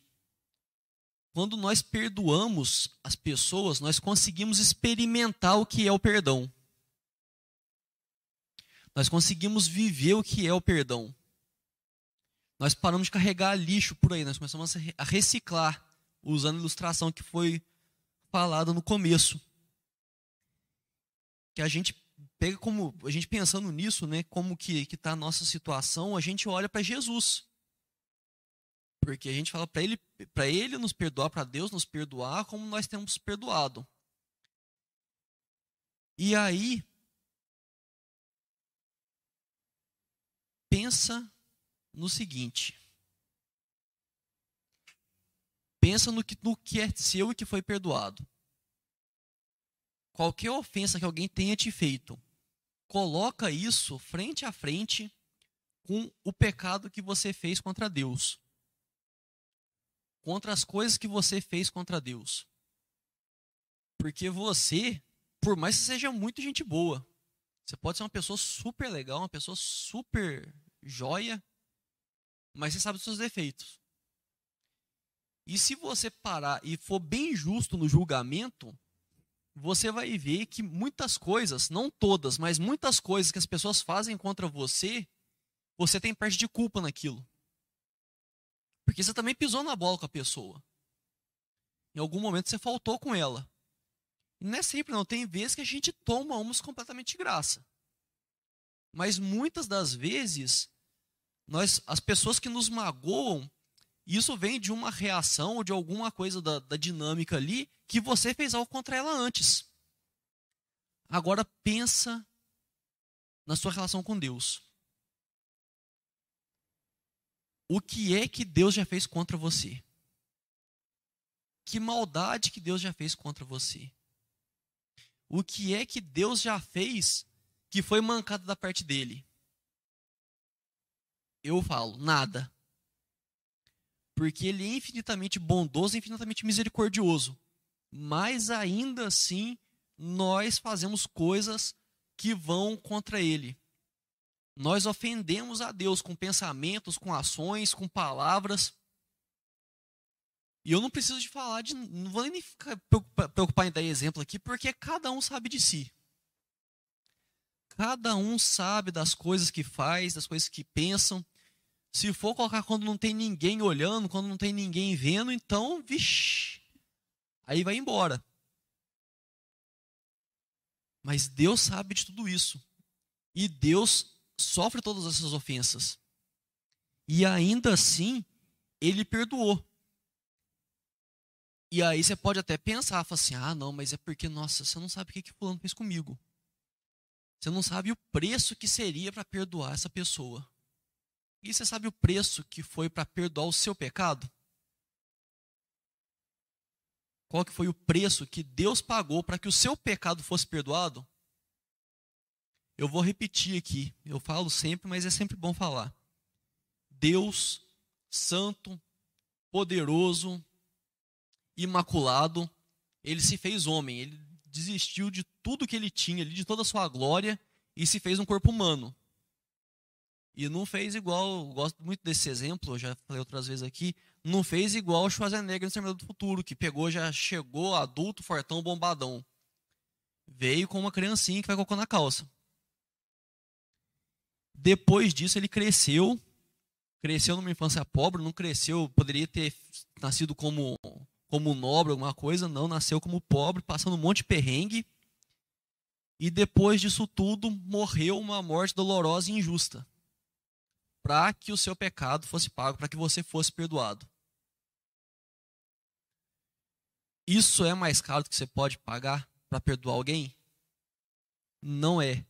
A: quando nós perdoamos as pessoas, nós conseguimos experimentar o que é o perdão. Nós conseguimos viver o que é o perdão. Nós paramos de carregar lixo por aí, nós começamos a reciclar, usando a ilustração que foi falada no começo. Que a gente pega como, a gente pensando nisso, né, como que está a nossa situação, a gente olha para Jesus. Porque a gente fala para ele, para ele nos perdoar, para Deus nos perdoar, como nós temos perdoado. E aí pensa no seguinte. Pensa no que, no que é seu e que foi perdoado. Qualquer ofensa que alguém tenha te feito, coloca isso frente a frente com o pecado que você fez contra Deus contra as coisas que você fez contra Deus. Porque você, por mais que seja muito gente boa, você pode ser uma pessoa super legal, uma pessoa super joia, mas você sabe dos seus defeitos. E se você parar e for bem justo no julgamento, você vai ver que muitas coisas, não todas, mas muitas coisas que as pessoas fazem contra você, você tem parte de culpa naquilo. Porque você também pisou na bola com a pessoa. Em algum momento você faltou com ela. E não é sempre, não. Tem vezes que a gente toma umas completamente de graça. Mas muitas das vezes, nós, as pessoas que nos magoam, Isso vem de uma reação ou de alguma coisa da, da dinâmica ali que você fez algo contra ela antes. Agora pensa na sua relação com Deus. O que é que Deus já fez contra você? Que maldade que Deus já fez contra você? O que é que Deus já fez que foi mancado da parte dele? Eu falo, nada. Porque ele é infinitamente bondoso, infinitamente misericordioso. Mas ainda assim, nós fazemos coisas que vão contra ele. Nós ofendemos a Deus com pensamentos, com ações, com palavras. E eu não preciso de falar de. Não vou nem ficar preocupar em dar exemplo aqui, porque cada um sabe de si. Cada um sabe das coisas que faz, das coisas que pensam. Se for colocar quando não tem ninguém olhando, quando não tem ninguém vendo, então, vixi, aí vai embora. Mas Deus sabe de tudo isso. E Deus sofre todas essas ofensas. E ainda assim, ele perdoou. E aí você pode até pensar, falar assim, ah, não, mas é porque, nossa, você não sabe o que, que fulano fez comigo. Você não sabe o preço que seria para perdoar essa pessoa. E você sabe o preço que foi para perdoar o seu pecado? Qual que foi o preço que Deus pagou para que o seu pecado fosse perdoado? Eu vou repetir aqui. Eu falo sempre, mas é sempre bom falar. Deus, santo, poderoso, imaculado, ele se fez homem, ele desistiu de tudo que ele tinha de toda a sua glória, e se fez um corpo humano. E não fez igual, gosto muito desse exemplo, eu já falei outras vezes aqui, não fez igual o Schwarzenegger no Exterminador do Futuro, que pegou, já chegou adulto, fortão, bombadão. Veio com uma criancinha que vai colocando na calça. Depois disso ele cresceu, cresceu numa infância pobre, não cresceu, poderia ter nascido como como nobre, alguma coisa, não, nasceu como pobre, passando um monte de perrengue. E depois disso tudo, morreu uma morte dolorosa e injusta. Para que o seu pecado fosse pago, para que você fosse perdoado. Isso é mais caro do que você pode pagar para perdoar alguém? Não é.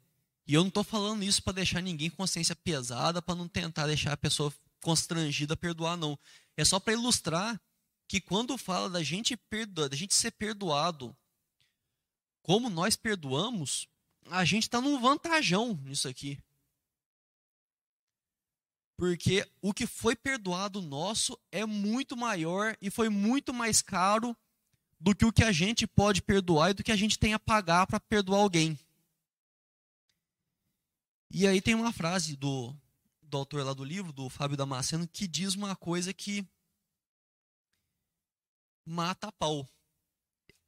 A: E eu não estou falando isso para deixar ninguém com consciência pesada, para não tentar deixar a pessoa constrangida a perdoar, não. É só para ilustrar que quando fala da gente perdoar, da gente ser perdoado, como nós perdoamos, a gente está num vantajão nisso aqui. Porque o que foi perdoado nosso é muito maior e foi muito mais caro do que o que a gente pode perdoar e do que a gente tem a pagar para perdoar alguém. E aí tem uma frase do, do autor lá do livro, do Fábio Damasceno, que diz uma coisa que mata a pau.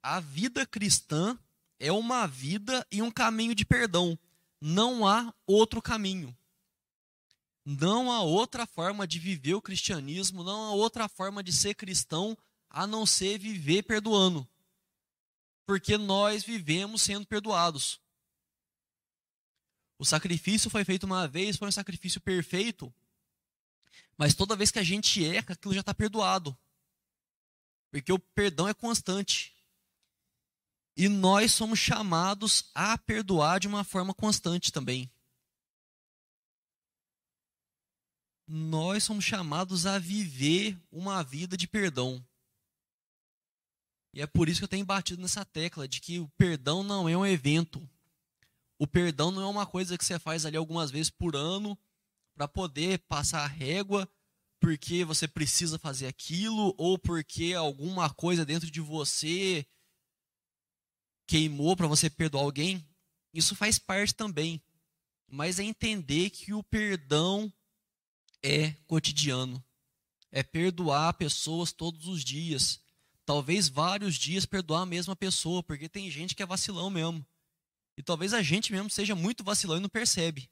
A: A vida cristã é uma vida e um caminho de perdão. Não há outro caminho. Não há outra forma de viver o cristianismo, não há outra forma de ser cristão a não ser viver perdoando. Porque nós vivemos sendo perdoados. O sacrifício foi feito uma vez, foi um sacrifício perfeito. Mas toda vez que a gente erra, aquilo já está perdoado. Porque o perdão é constante. E nós somos chamados a perdoar de uma forma constante também. Nós somos chamados a viver uma vida de perdão. E é por isso que eu tenho batido nessa tecla de que o perdão não é um evento. O perdão não é uma coisa que você faz ali algumas vezes por ano para poder passar a régua porque você precisa fazer aquilo ou porque alguma coisa dentro de você queimou para você perdoar alguém, isso faz parte também. Mas é entender que o perdão é cotidiano. É perdoar pessoas todos os dias. Talvez vários dias perdoar a mesma pessoa, porque tem gente que é vacilão mesmo. E talvez a gente mesmo seja muito vacilão e não percebe.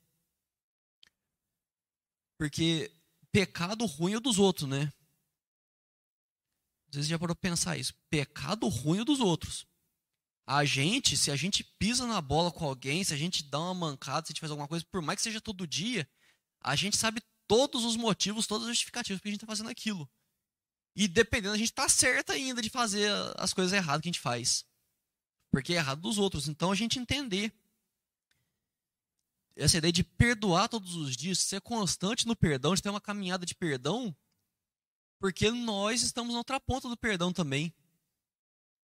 A: Porque pecado ruim é dos outros, né? Às vezes já parou pensar isso. Pecado ruim é dos outros. A gente, se a gente pisa na bola com alguém, se a gente dá uma mancada, se a gente faz alguma coisa, por mais que seja todo dia, a gente sabe todos os motivos, todas as justificativas que a gente está fazendo aquilo. E dependendo, a gente está certo ainda de fazer as coisas erradas que a gente faz. Porque é errado dos outros. Então a gente entender essa ideia de perdoar todos os dias, ser constante no perdão, de ter uma caminhada de perdão, porque nós estamos na outra ponta do perdão também.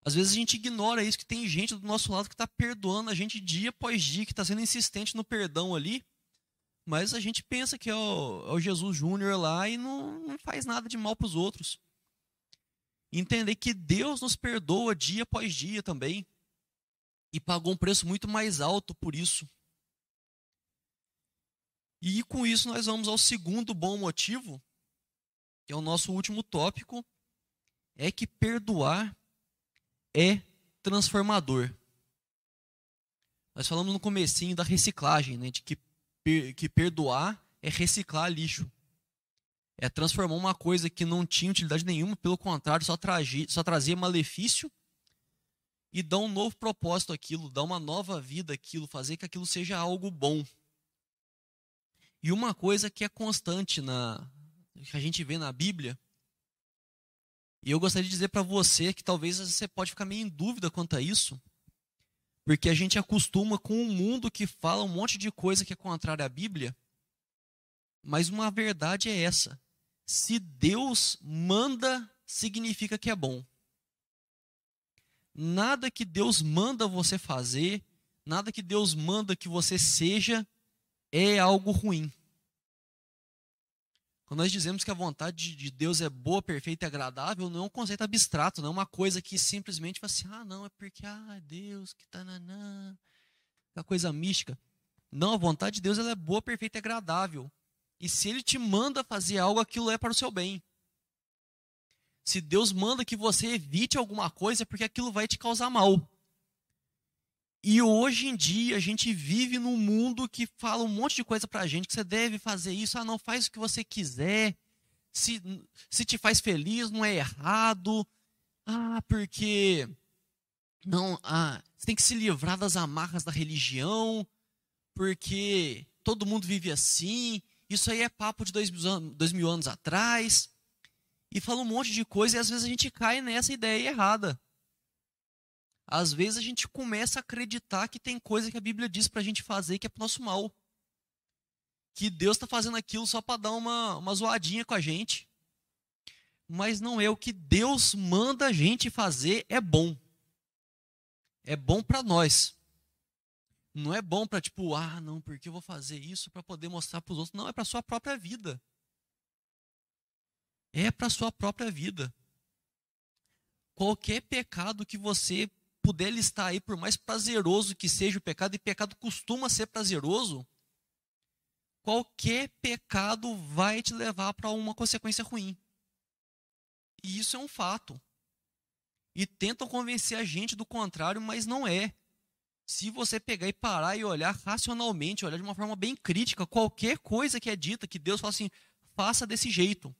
A: Às vezes a gente ignora isso, que tem gente do nosso lado que está perdoando a gente dia após dia, que está sendo insistente no perdão ali, mas a gente pensa que é o, é o Jesus Júnior lá e não, não faz nada de mal para os outros. Entender que Deus nos perdoa dia após dia também, e pagou um preço muito mais alto por isso. E com isso nós vamos ao segundo bom motivo, que é o nosso último tópico, é que perdoar é transformador. Nós falamos no comecinho da reciclagem, né, de que, que perdoar é reciclar lixo. É transformar uma coisa que não tinha utilidade nenhuma, pelo contrário, só, tragia, só trazia malefício, e dar um novo propósito àquilo, dar uma nova vida àquilo, fazer que aquilo seja algo bom. E uma coisa que é constante na que a gente vê na Bíblia e eu gostaria de dizer para você que talvez você pode ficar meio em dúvida quanto a isso, porque a gente acostuma com um mundo que fala um monte de coisa que é contrária à Bíblia, mas uma verdade é essa: se Deus manda, significa que é bom. Nada que Deus manda você fazer, nada que Deus manda que você seja, é algo ruim. Quando nós dizemos que a vontade de Deus é boa, perfeita e agradável, não é um conceito abstrato, não é uma coisa que simplesmente fala assim, ah, não, é porque, ah, Deus, que tananã, uma coisa mística. Não, a vontade de Deus ela é boa, perfeita e agradável. E se Ele te manda fazer algo, aquilo é para o seu bem. Se Deus manda que você evite alguma coisa, é porque aquilo vai te causar mal. E hoje em dia a gente vive num mundo que fala um monte de coisa pra gente, que você deve fazer isso, ah, não faz o que você quiser, se, se te faz feliz, não é errado, ah, porque não, ah, você tem que se livrar das amarras da religião, porque todo mundo vive assim, isso aí é papo de dois, dois mil anos atrás, e fala um monte de coisa e às vezes a gente cai nessa ideia errada às vezes a gente começa a acreditar que tem coisa que a Bíblia diz para a gente fazer que é para nosso mal. Que Deus está fazendo aquilo só para dar uma, uma zoadinha com a gente. Mas não é o que Deus manda a gente fazer, é bom. É bom para nós. Não é bom para tipo, ah, não, porque eu vou fazer isso para poder mostrar para os outros. Não, é para sua própria vida. É para sua própria vida. Qualquer pecado que você puder listar aí, por mais prazeroso que seja o pecado, e pecado costuma ser prazeroso, qualquer pecado vai te levar para uma consequência ruim. E isso é um fato. E tentam convencer a gente do contrário, mas não é. Se você pegar e parar e olhar racionalmente, olhar de uma forma bem crítica, qualquer coisa que é dita, que Deus fala assim, faça desse jeito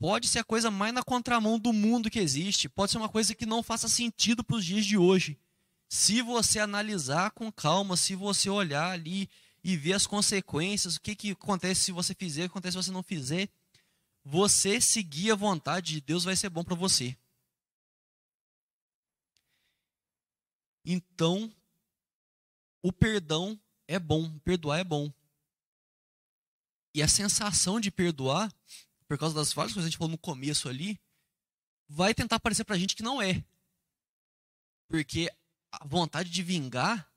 A: pode ser a coisa mais na contramão do mundo que existe, pode ser uma coisa que não faça sentido para os dias de hoje. Se você analisar com calma, se você olhar ali e ver as consequências, o que, que acontece se você fizer, o que acontece se você não fizer, você seguir a vontade de Deus vai ser bom para você. Então, o perdão é bom, perdoar é bom. E a sensação de perdoar por causa das várias coisas que a gente falou no começo ali, vai tentar parecer pra gente que não é. Porque a vontade de vingar,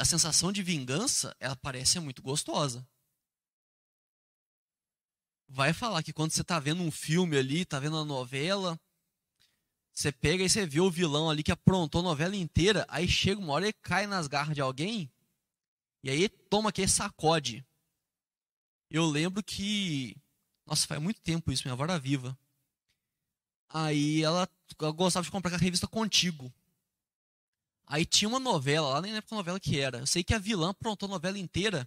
A: a sensação de vingança, ela parece muito gostosa. Vai falar que quando você tá vendo um filme ali, tá vendo a novela, você pega e você vê o vilão ali que aprontou a novela inteira, aí chega uma hora e cai nas garras de alguém, e aí toma aquele sacode. Eu lembro que nossa, faz muito tempo isso, minha avó era viva. Aí ela, ela gostava de comprar a revista Contigo. Aí tinha uma novela, lá nem lembro qual novela que era. Eu sei que a vilã aprontou a novela inteira.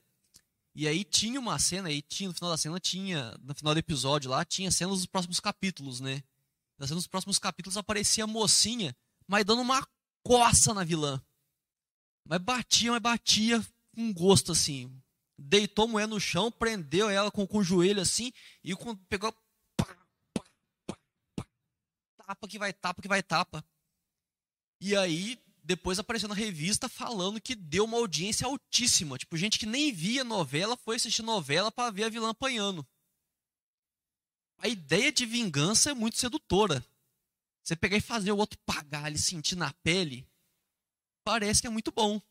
A: E aí tinha uma cena, aí tinha, no final da cena tinha, no final do episódio lá, tinha cenas dos próximos capítulos, né? Nas cenas dos próximos capítulos aparecia a mocinha, mas dando uma coça na vilã. Mas batia, mas batia com gosto, assim deitou a mulher no chão, prendeu ela com, com o joelho assim, e quando pegou. Pá, pá, tapa que vai tapa que vai tapa. E aí, depois apareceu na revista falando que deu uma audiência altíssima. Tipo, gente que nem via novela foi assistir novela para ver a vilã apanhando. A ideia de vingança é muito sedutora. Você pegar e fazer o outro pagar, ele sentir na pele, parece que é muito bom.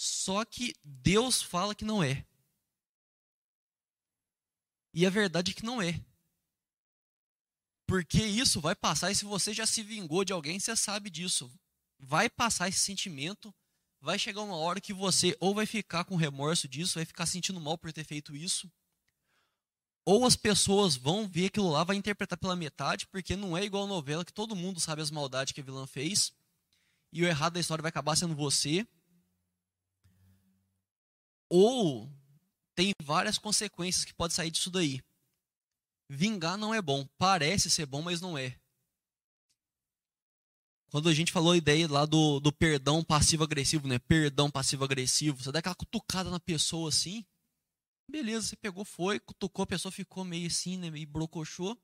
A: Só que Deus fala que não é. E a verdade é que não é. Porque isso vai passar, e se você já se vingou de alguém, você sabe disso. Vai passar esse sentimento, vai chegar uma hora que você ou vai ficar com remorso disso, vai ficar sentindo mal por ter feito isso, ou as pessoas vão ver aquilo lá, vai interpretar pela metade, porque não é igual a novela que todo mundo sabe as maldades que a vilã fez, e o errado da história vai acabar sendo você. Ou tem várias consequências que pode sair disso daí. Vingar não é bom. Parece ser bom, mas não é. Quando a gente falou a ideia lá do, do perdão passivo-agressivo, né? Perdão passivo-agressivo. Você dá aquela cutucada na pessoa assim. Beleza, você pegou, foi, cutucou, a pessoa ficou meio assim, né? Meio brocochou.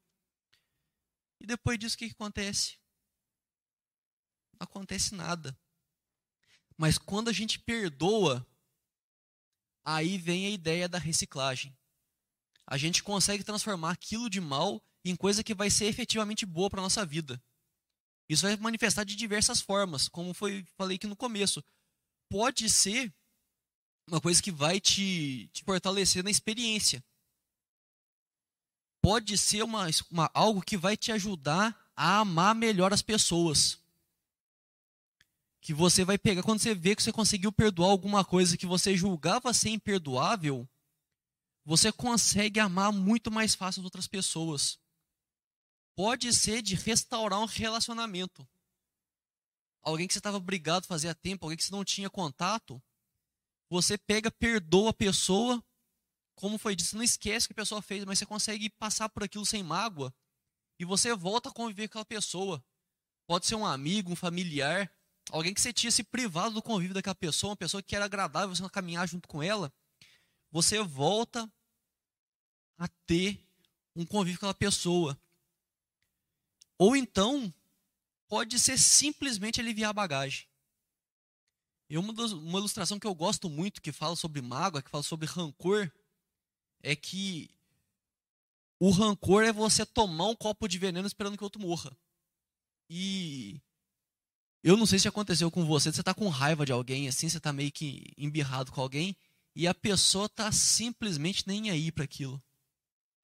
A: E depois disso, o que, que acontece? Não acontece nada. Mas quando a gente perdoa, aí vem a ideia da reciclagem a gente consegue transformar aquilo de mal em coisa que vai ser efetivamente boa para a nossa vida. Isso vai manifestar de diversas formas, como foi falei aqui no começo. Pode ser uma coisa que vai te, te fortalecer na experiência. Pode ser uma, uma, algo que vai te ajudar a amar melhor as pessoas. Que você vai pegar, quando você vê que você conseguiu perdoar alguma coisa que você julgava ser imperdoável, você consegue amar muito mais fácil as outras pessoas. Pode ser de restaurar um relacionamento. Alguém que você estava brigado fazia tempo, alguém que você não tinha contato, você pega, perdoa a pessoa, como foi dito, você não esquece o que a pessoa fez, mas você consegue passar por aquilo sem mágoa e você volta a conviver com aquela pessoa. Pode ser um amigo, um familiar, alguém que você tinha se privado do convívio daquela pessoa, uma pessoa que era agradável você caminhar junto com ela você volta a ter um convívio com aquela pessoa. Ou então, pode ser simplesmente aliviar a bagagem. E uma, das, uma ilustração que eu gosto muito, que fala sobre mágoa, que fala sobre rancor, é que o rancor é você tomar um copo de veneno esperando que o outro morra. E eu não sei se aconteceu com você, você está com raiva de alguém, assim, você está meio que embirrado com alguém, e a pessoa tá simplesmente nem aí para aquilo.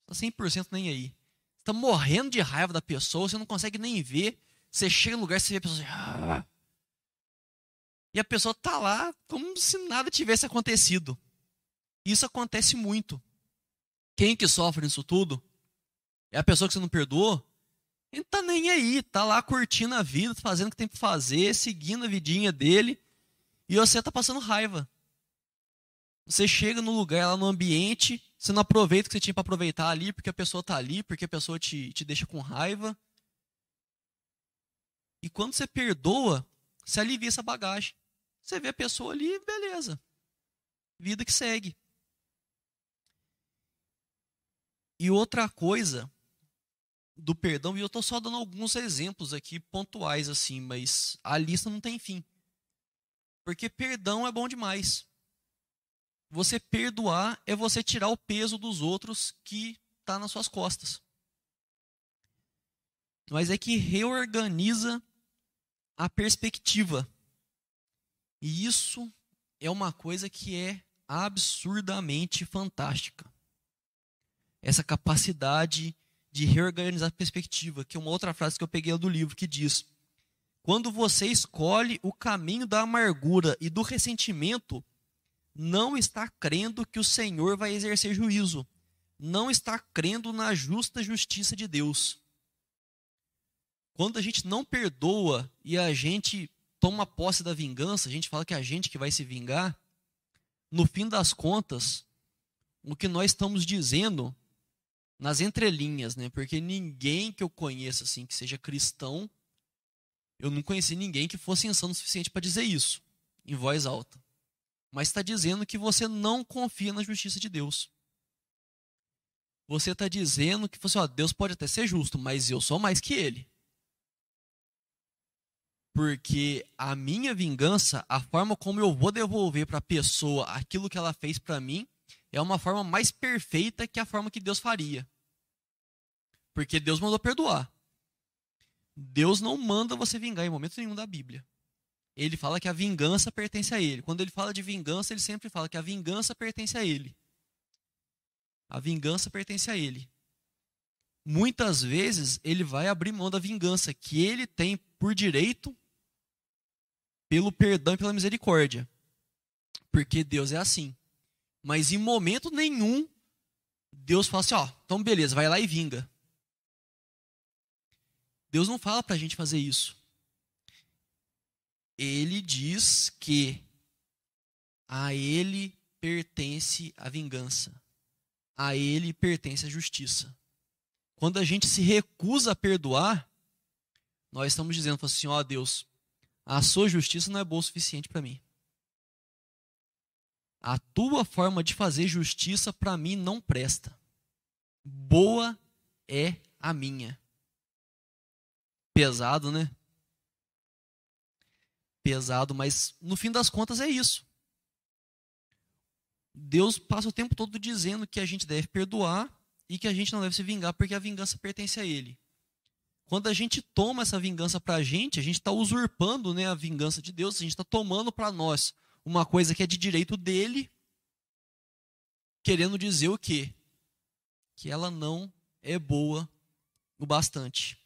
A: Tá 100% nem aí. Você tá morrendo de raiva da pessoa, você não consegue nem ver. Você chega no lugar, você vê a pessoa assim, ah. E a pessoa tá lá como se nada tivesse acontecido. Isso acontece muito. Quem que sofre nisso tudo? É a pessoa que você não perdoou? Ele tá nem aí, tá lá curtindo a vida, fazendo o que tem para fazer, seguindo a vidinha dele, e você tá passando raiva. Você chega no lugar, lá no ambiente, você não aproveita o que você tinha para aproveitar ali, porque a pessoa está ali, porque a pessoa te, te deixa com raiva. E quando você perdoa, você alivia essa bagagem. Você vê a pessoa ali, beleza. Vida que segue. E outra coisa do perdão, e eu estou só dando alguns exemplos aqui pontuais assim, mas a lista não tem fim. Porque perdão é bom demais. Você perdoar é você tirar o peso dos outros que está nas suas costas. Mas é que reorganiza a perspectiva. E isso é uma coisa que é absurdamente fantástica. Essa capacidade de reorganizar a perspectiva, que é uma outra frase que eu peguei do livro que diz: Quando você escolhe o caminho da amargura e do ressentimento, não está crendo que o Senhor vai exercer juízo, não está crendo na justa justiça de Deus. Quando a gente não perdoa e a gente toma posse da vingança, a gente fala que é a gente que vai se vingar, no fim das contas, o que nós estamos dizendo nas entrelinhas, né? Porque ninguém que eu conheça assim que seja cristão, eu não conheci ninguém que fosse insano o suficiente para dizer isso em voz alta mas está dizendo que você não confia na justiça de Deus. você está dizendo que você, ó, Deus pode até ser justo, mas eu sou mais que ele. Porque a minha vingança, a forma como eu vou devolver para a pessoa aquilo que ela fez para mim, é uma forma mais perfeita que a forma que Deus faria. Porque Deus mandou perdoar. Deus não manda você vingar em momento nenhum da Bíblia. Ele fala que a vingança pertence a ele. Quando ele fala de vingança, ele sempre fala que a vingança pertence a ele. A vingança pertence a ele. Muitas vezes ele vai abrir mão da vingança que ele tem por direito pelo perdão e pela misericórdia. Porque Deus é assim. Mas em momento nenhum Deus fala assim, ó, então beleza, vai lá e vinga. Deus não fala para a gente fazer isso. Ele diz que a ele pertence a vingança. A ele pertence a justiça. Quando a gente se recusa a perdoar, nós estamos dizendo assim, ó Deus, a sua justiça não é boa o suficiente para mim. A tua forma de fazer justiça para mim não presta. Boa é a minha. Pesado, né? Pesado, mas no fim das contas é isso. Deus passa o tempo todo dizendo que a gente deve perdoar e que a gente não deve se vingar porque a vingança pertence a Ele. Quando a gente toma essa vingança para a gente, a gente está usurpando né, a vingança de Deus, a gente está tomando para nós uma coisa que é de direito dele, querendo dizer o quê? Que ela não é boa o bastante.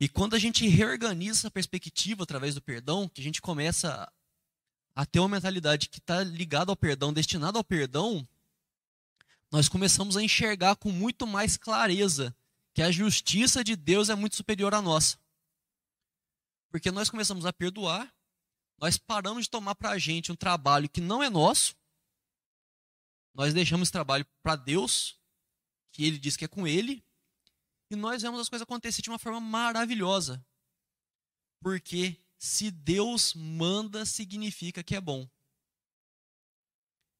A: E quando a gente reorganiza essa perspectiva através do perdão, que a gente começa a ter uma mentalidade que está ligada ao perdão, destinada ao perdão, nós começamos a enxergar com muito mais clareza que a justiça de Deus é muito superior à nossa. Porque nós começamos a perdoar, nós paramos de tomar para a gente um trabalho que não é nosso, nós deixamos esse trabalho para Deus, que Ele diz que é com Ele, e nós vemos as coisas acontecer de uma forma maravilhosa. Porque se Deus manda, significa que é bom.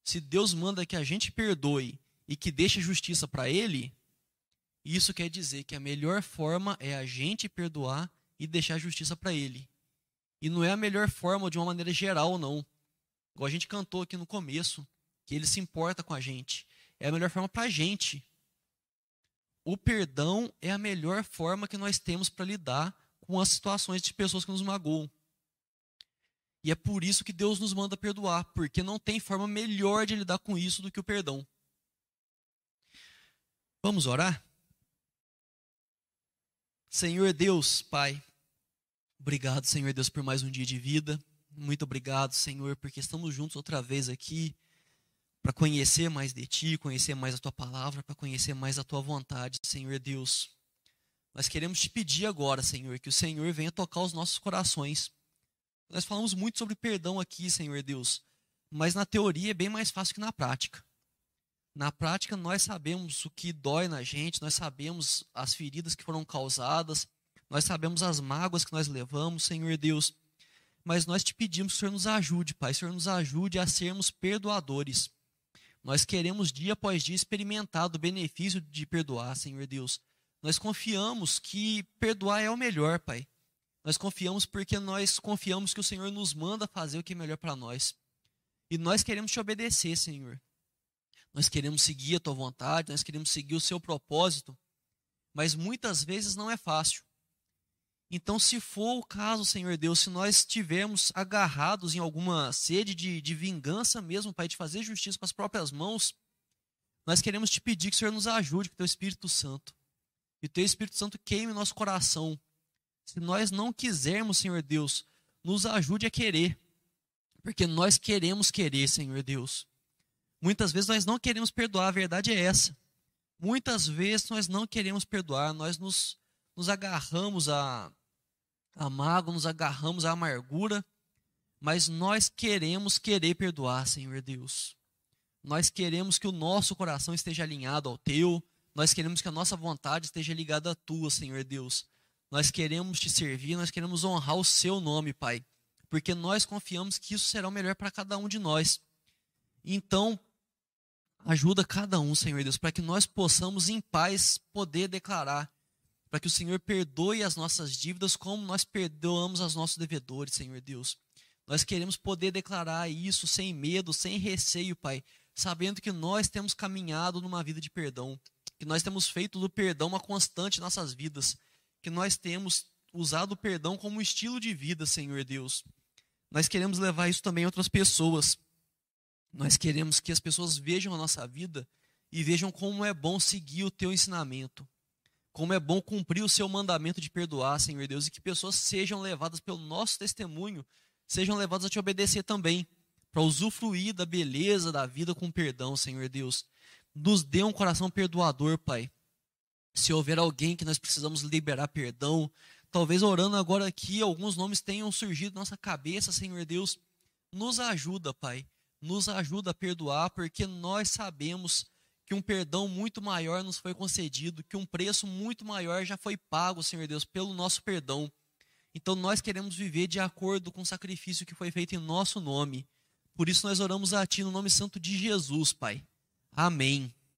A: Se Deus manda que a gente perdoe e que deixe justiça para Ele, isso quer dizer que a melhor forma é a gente perdoar e deixar justiça para Ele. E não é a melhor forma de uma maneira geral, não. Igual a gente cantou aqui no começo, que Ele se importa com a gente. É a melhor forma para a gente o perdão é a melhor forma que nós temos para lidar com as situações de pessoas que nos magoam. E é por isso que Deus nos manda perdoar, porque não tem forma melhor de lidar com isso do que o perdão. Vamos orar? Senhor Deus, Pai, obrigado, Senhor Deus, por mais um dia de vida. Muito obrigado, Senhor, porque estamos juntos outra vez aqui para conhecer mais de Ti, conhecer mais a Tua palavra, para conhecer mais a Tua vontade, Senhor Deus. Nós queremos te pedir agora, Senhor, que o Senhor venha tocar os nossos corações. Nós falamos muito sobre perdão aqui, Senhor Deus, mas na teoria é bem mais fácil que na prática. Na prática, nós sabemos o que dói na gente, nós sabemos as feridas que foram causadas, nós sabemos as mágoas que nós levamos, Senhor Deus. Mas nós te pedimos que o Senhor nos ajude, Pai, o Senhor nos ajude a sermos perdoadores. Nós queremos dia após dia experimentar do benefício de perdoar, Senhor Deus. Nós confiamos que perdoar é o melhor, Pai. Nós confiamos porque nós confiamos que o Senhor nos manda fazer o que é melhor para nós. E nós queremos te obedecer, Senhor. Nós queremos seguir a tua vontade, nós queremos seguir o seu propósito, mas muitas vezes não é fácil. Então, se for o caso, Senhor Deus, se nós estivermos agarrados em alguma sede de, de vingança mesmo, Pai, de fazer justiça com as próprias mãos, nós queremos te pedir que o Senhor nos ajude com o teu Espírito Santo. E o teu Espírito Santo queime nosso coração. Se nós não quisermos, Senhor Deus, nos ajude a querer. Porque nós queremos querer, Senhor Deus. Muitas vezes nós não queremos perdoar, a verdade é essa. Muitas vezes nós não queremos perdoar, nós nos, nos agarramos a, a mágoa, nos agarramos à amargura, mas nós queremos querer perdoar, Senhor Deus. Nós queremos que o nosso coração esteja alinhado ao teu, nós queremos que a nossa vontade esteja ligada à tua, Senhor Deus. Nós queremos te servir, nós queremos honrar o seu nome, Pai, porque nós confiamos que isso será o melhor para cada um de nós. Então, Ajuda cada um, Senhor Deus, para que nós possamos em paz poder declarar, para que o Senhor perdoe as nossas dívidas como nós perdoamos aos nossos devedores, Senhor Deus. Nós queremos poder declarar isso sem medo, sem receio, Pai, sabendo que nós temos caminhado numa vida de perdão, que nós temos feito do perdão uma constante em nossas vidas, que nós temos usado o perdão como estilo de vida, Senhor Deus. Nós queremos levar isso também a outras pessoas. Nós queremos que as pessoas vejam a nossa vida e vejam como é bom seguir o teu ensinamento. Como é bom cumprir o seu mandamento de perdoar, Senhor Deus, e que pessoas sejam levadas pelo nosso testemunho, sejam levadas a te obedecer também, para usufruir da beleza da vida com perdão, Senhor Deus. Nos dê um coração perdoador, Pai. Se houver alguém que nós precisamos liberar perdão, talvez orando agora aqui, alguns nomes tenham surgido na nossa cabeça, Senhor Deus. Nos ajuda, Pai nos ajuda a perdoar, porque nós sabemos que um perdão muito maior nos foi concedido, que um preço muito maior já foi pago, Senhor Deus, pelo nosso perdão. Então nós queremos viver de acordo com o sacrifício que foi feito em nosso nome. Por isso nós oramos a Ti no nome santo de Jesus, Pai. Amém.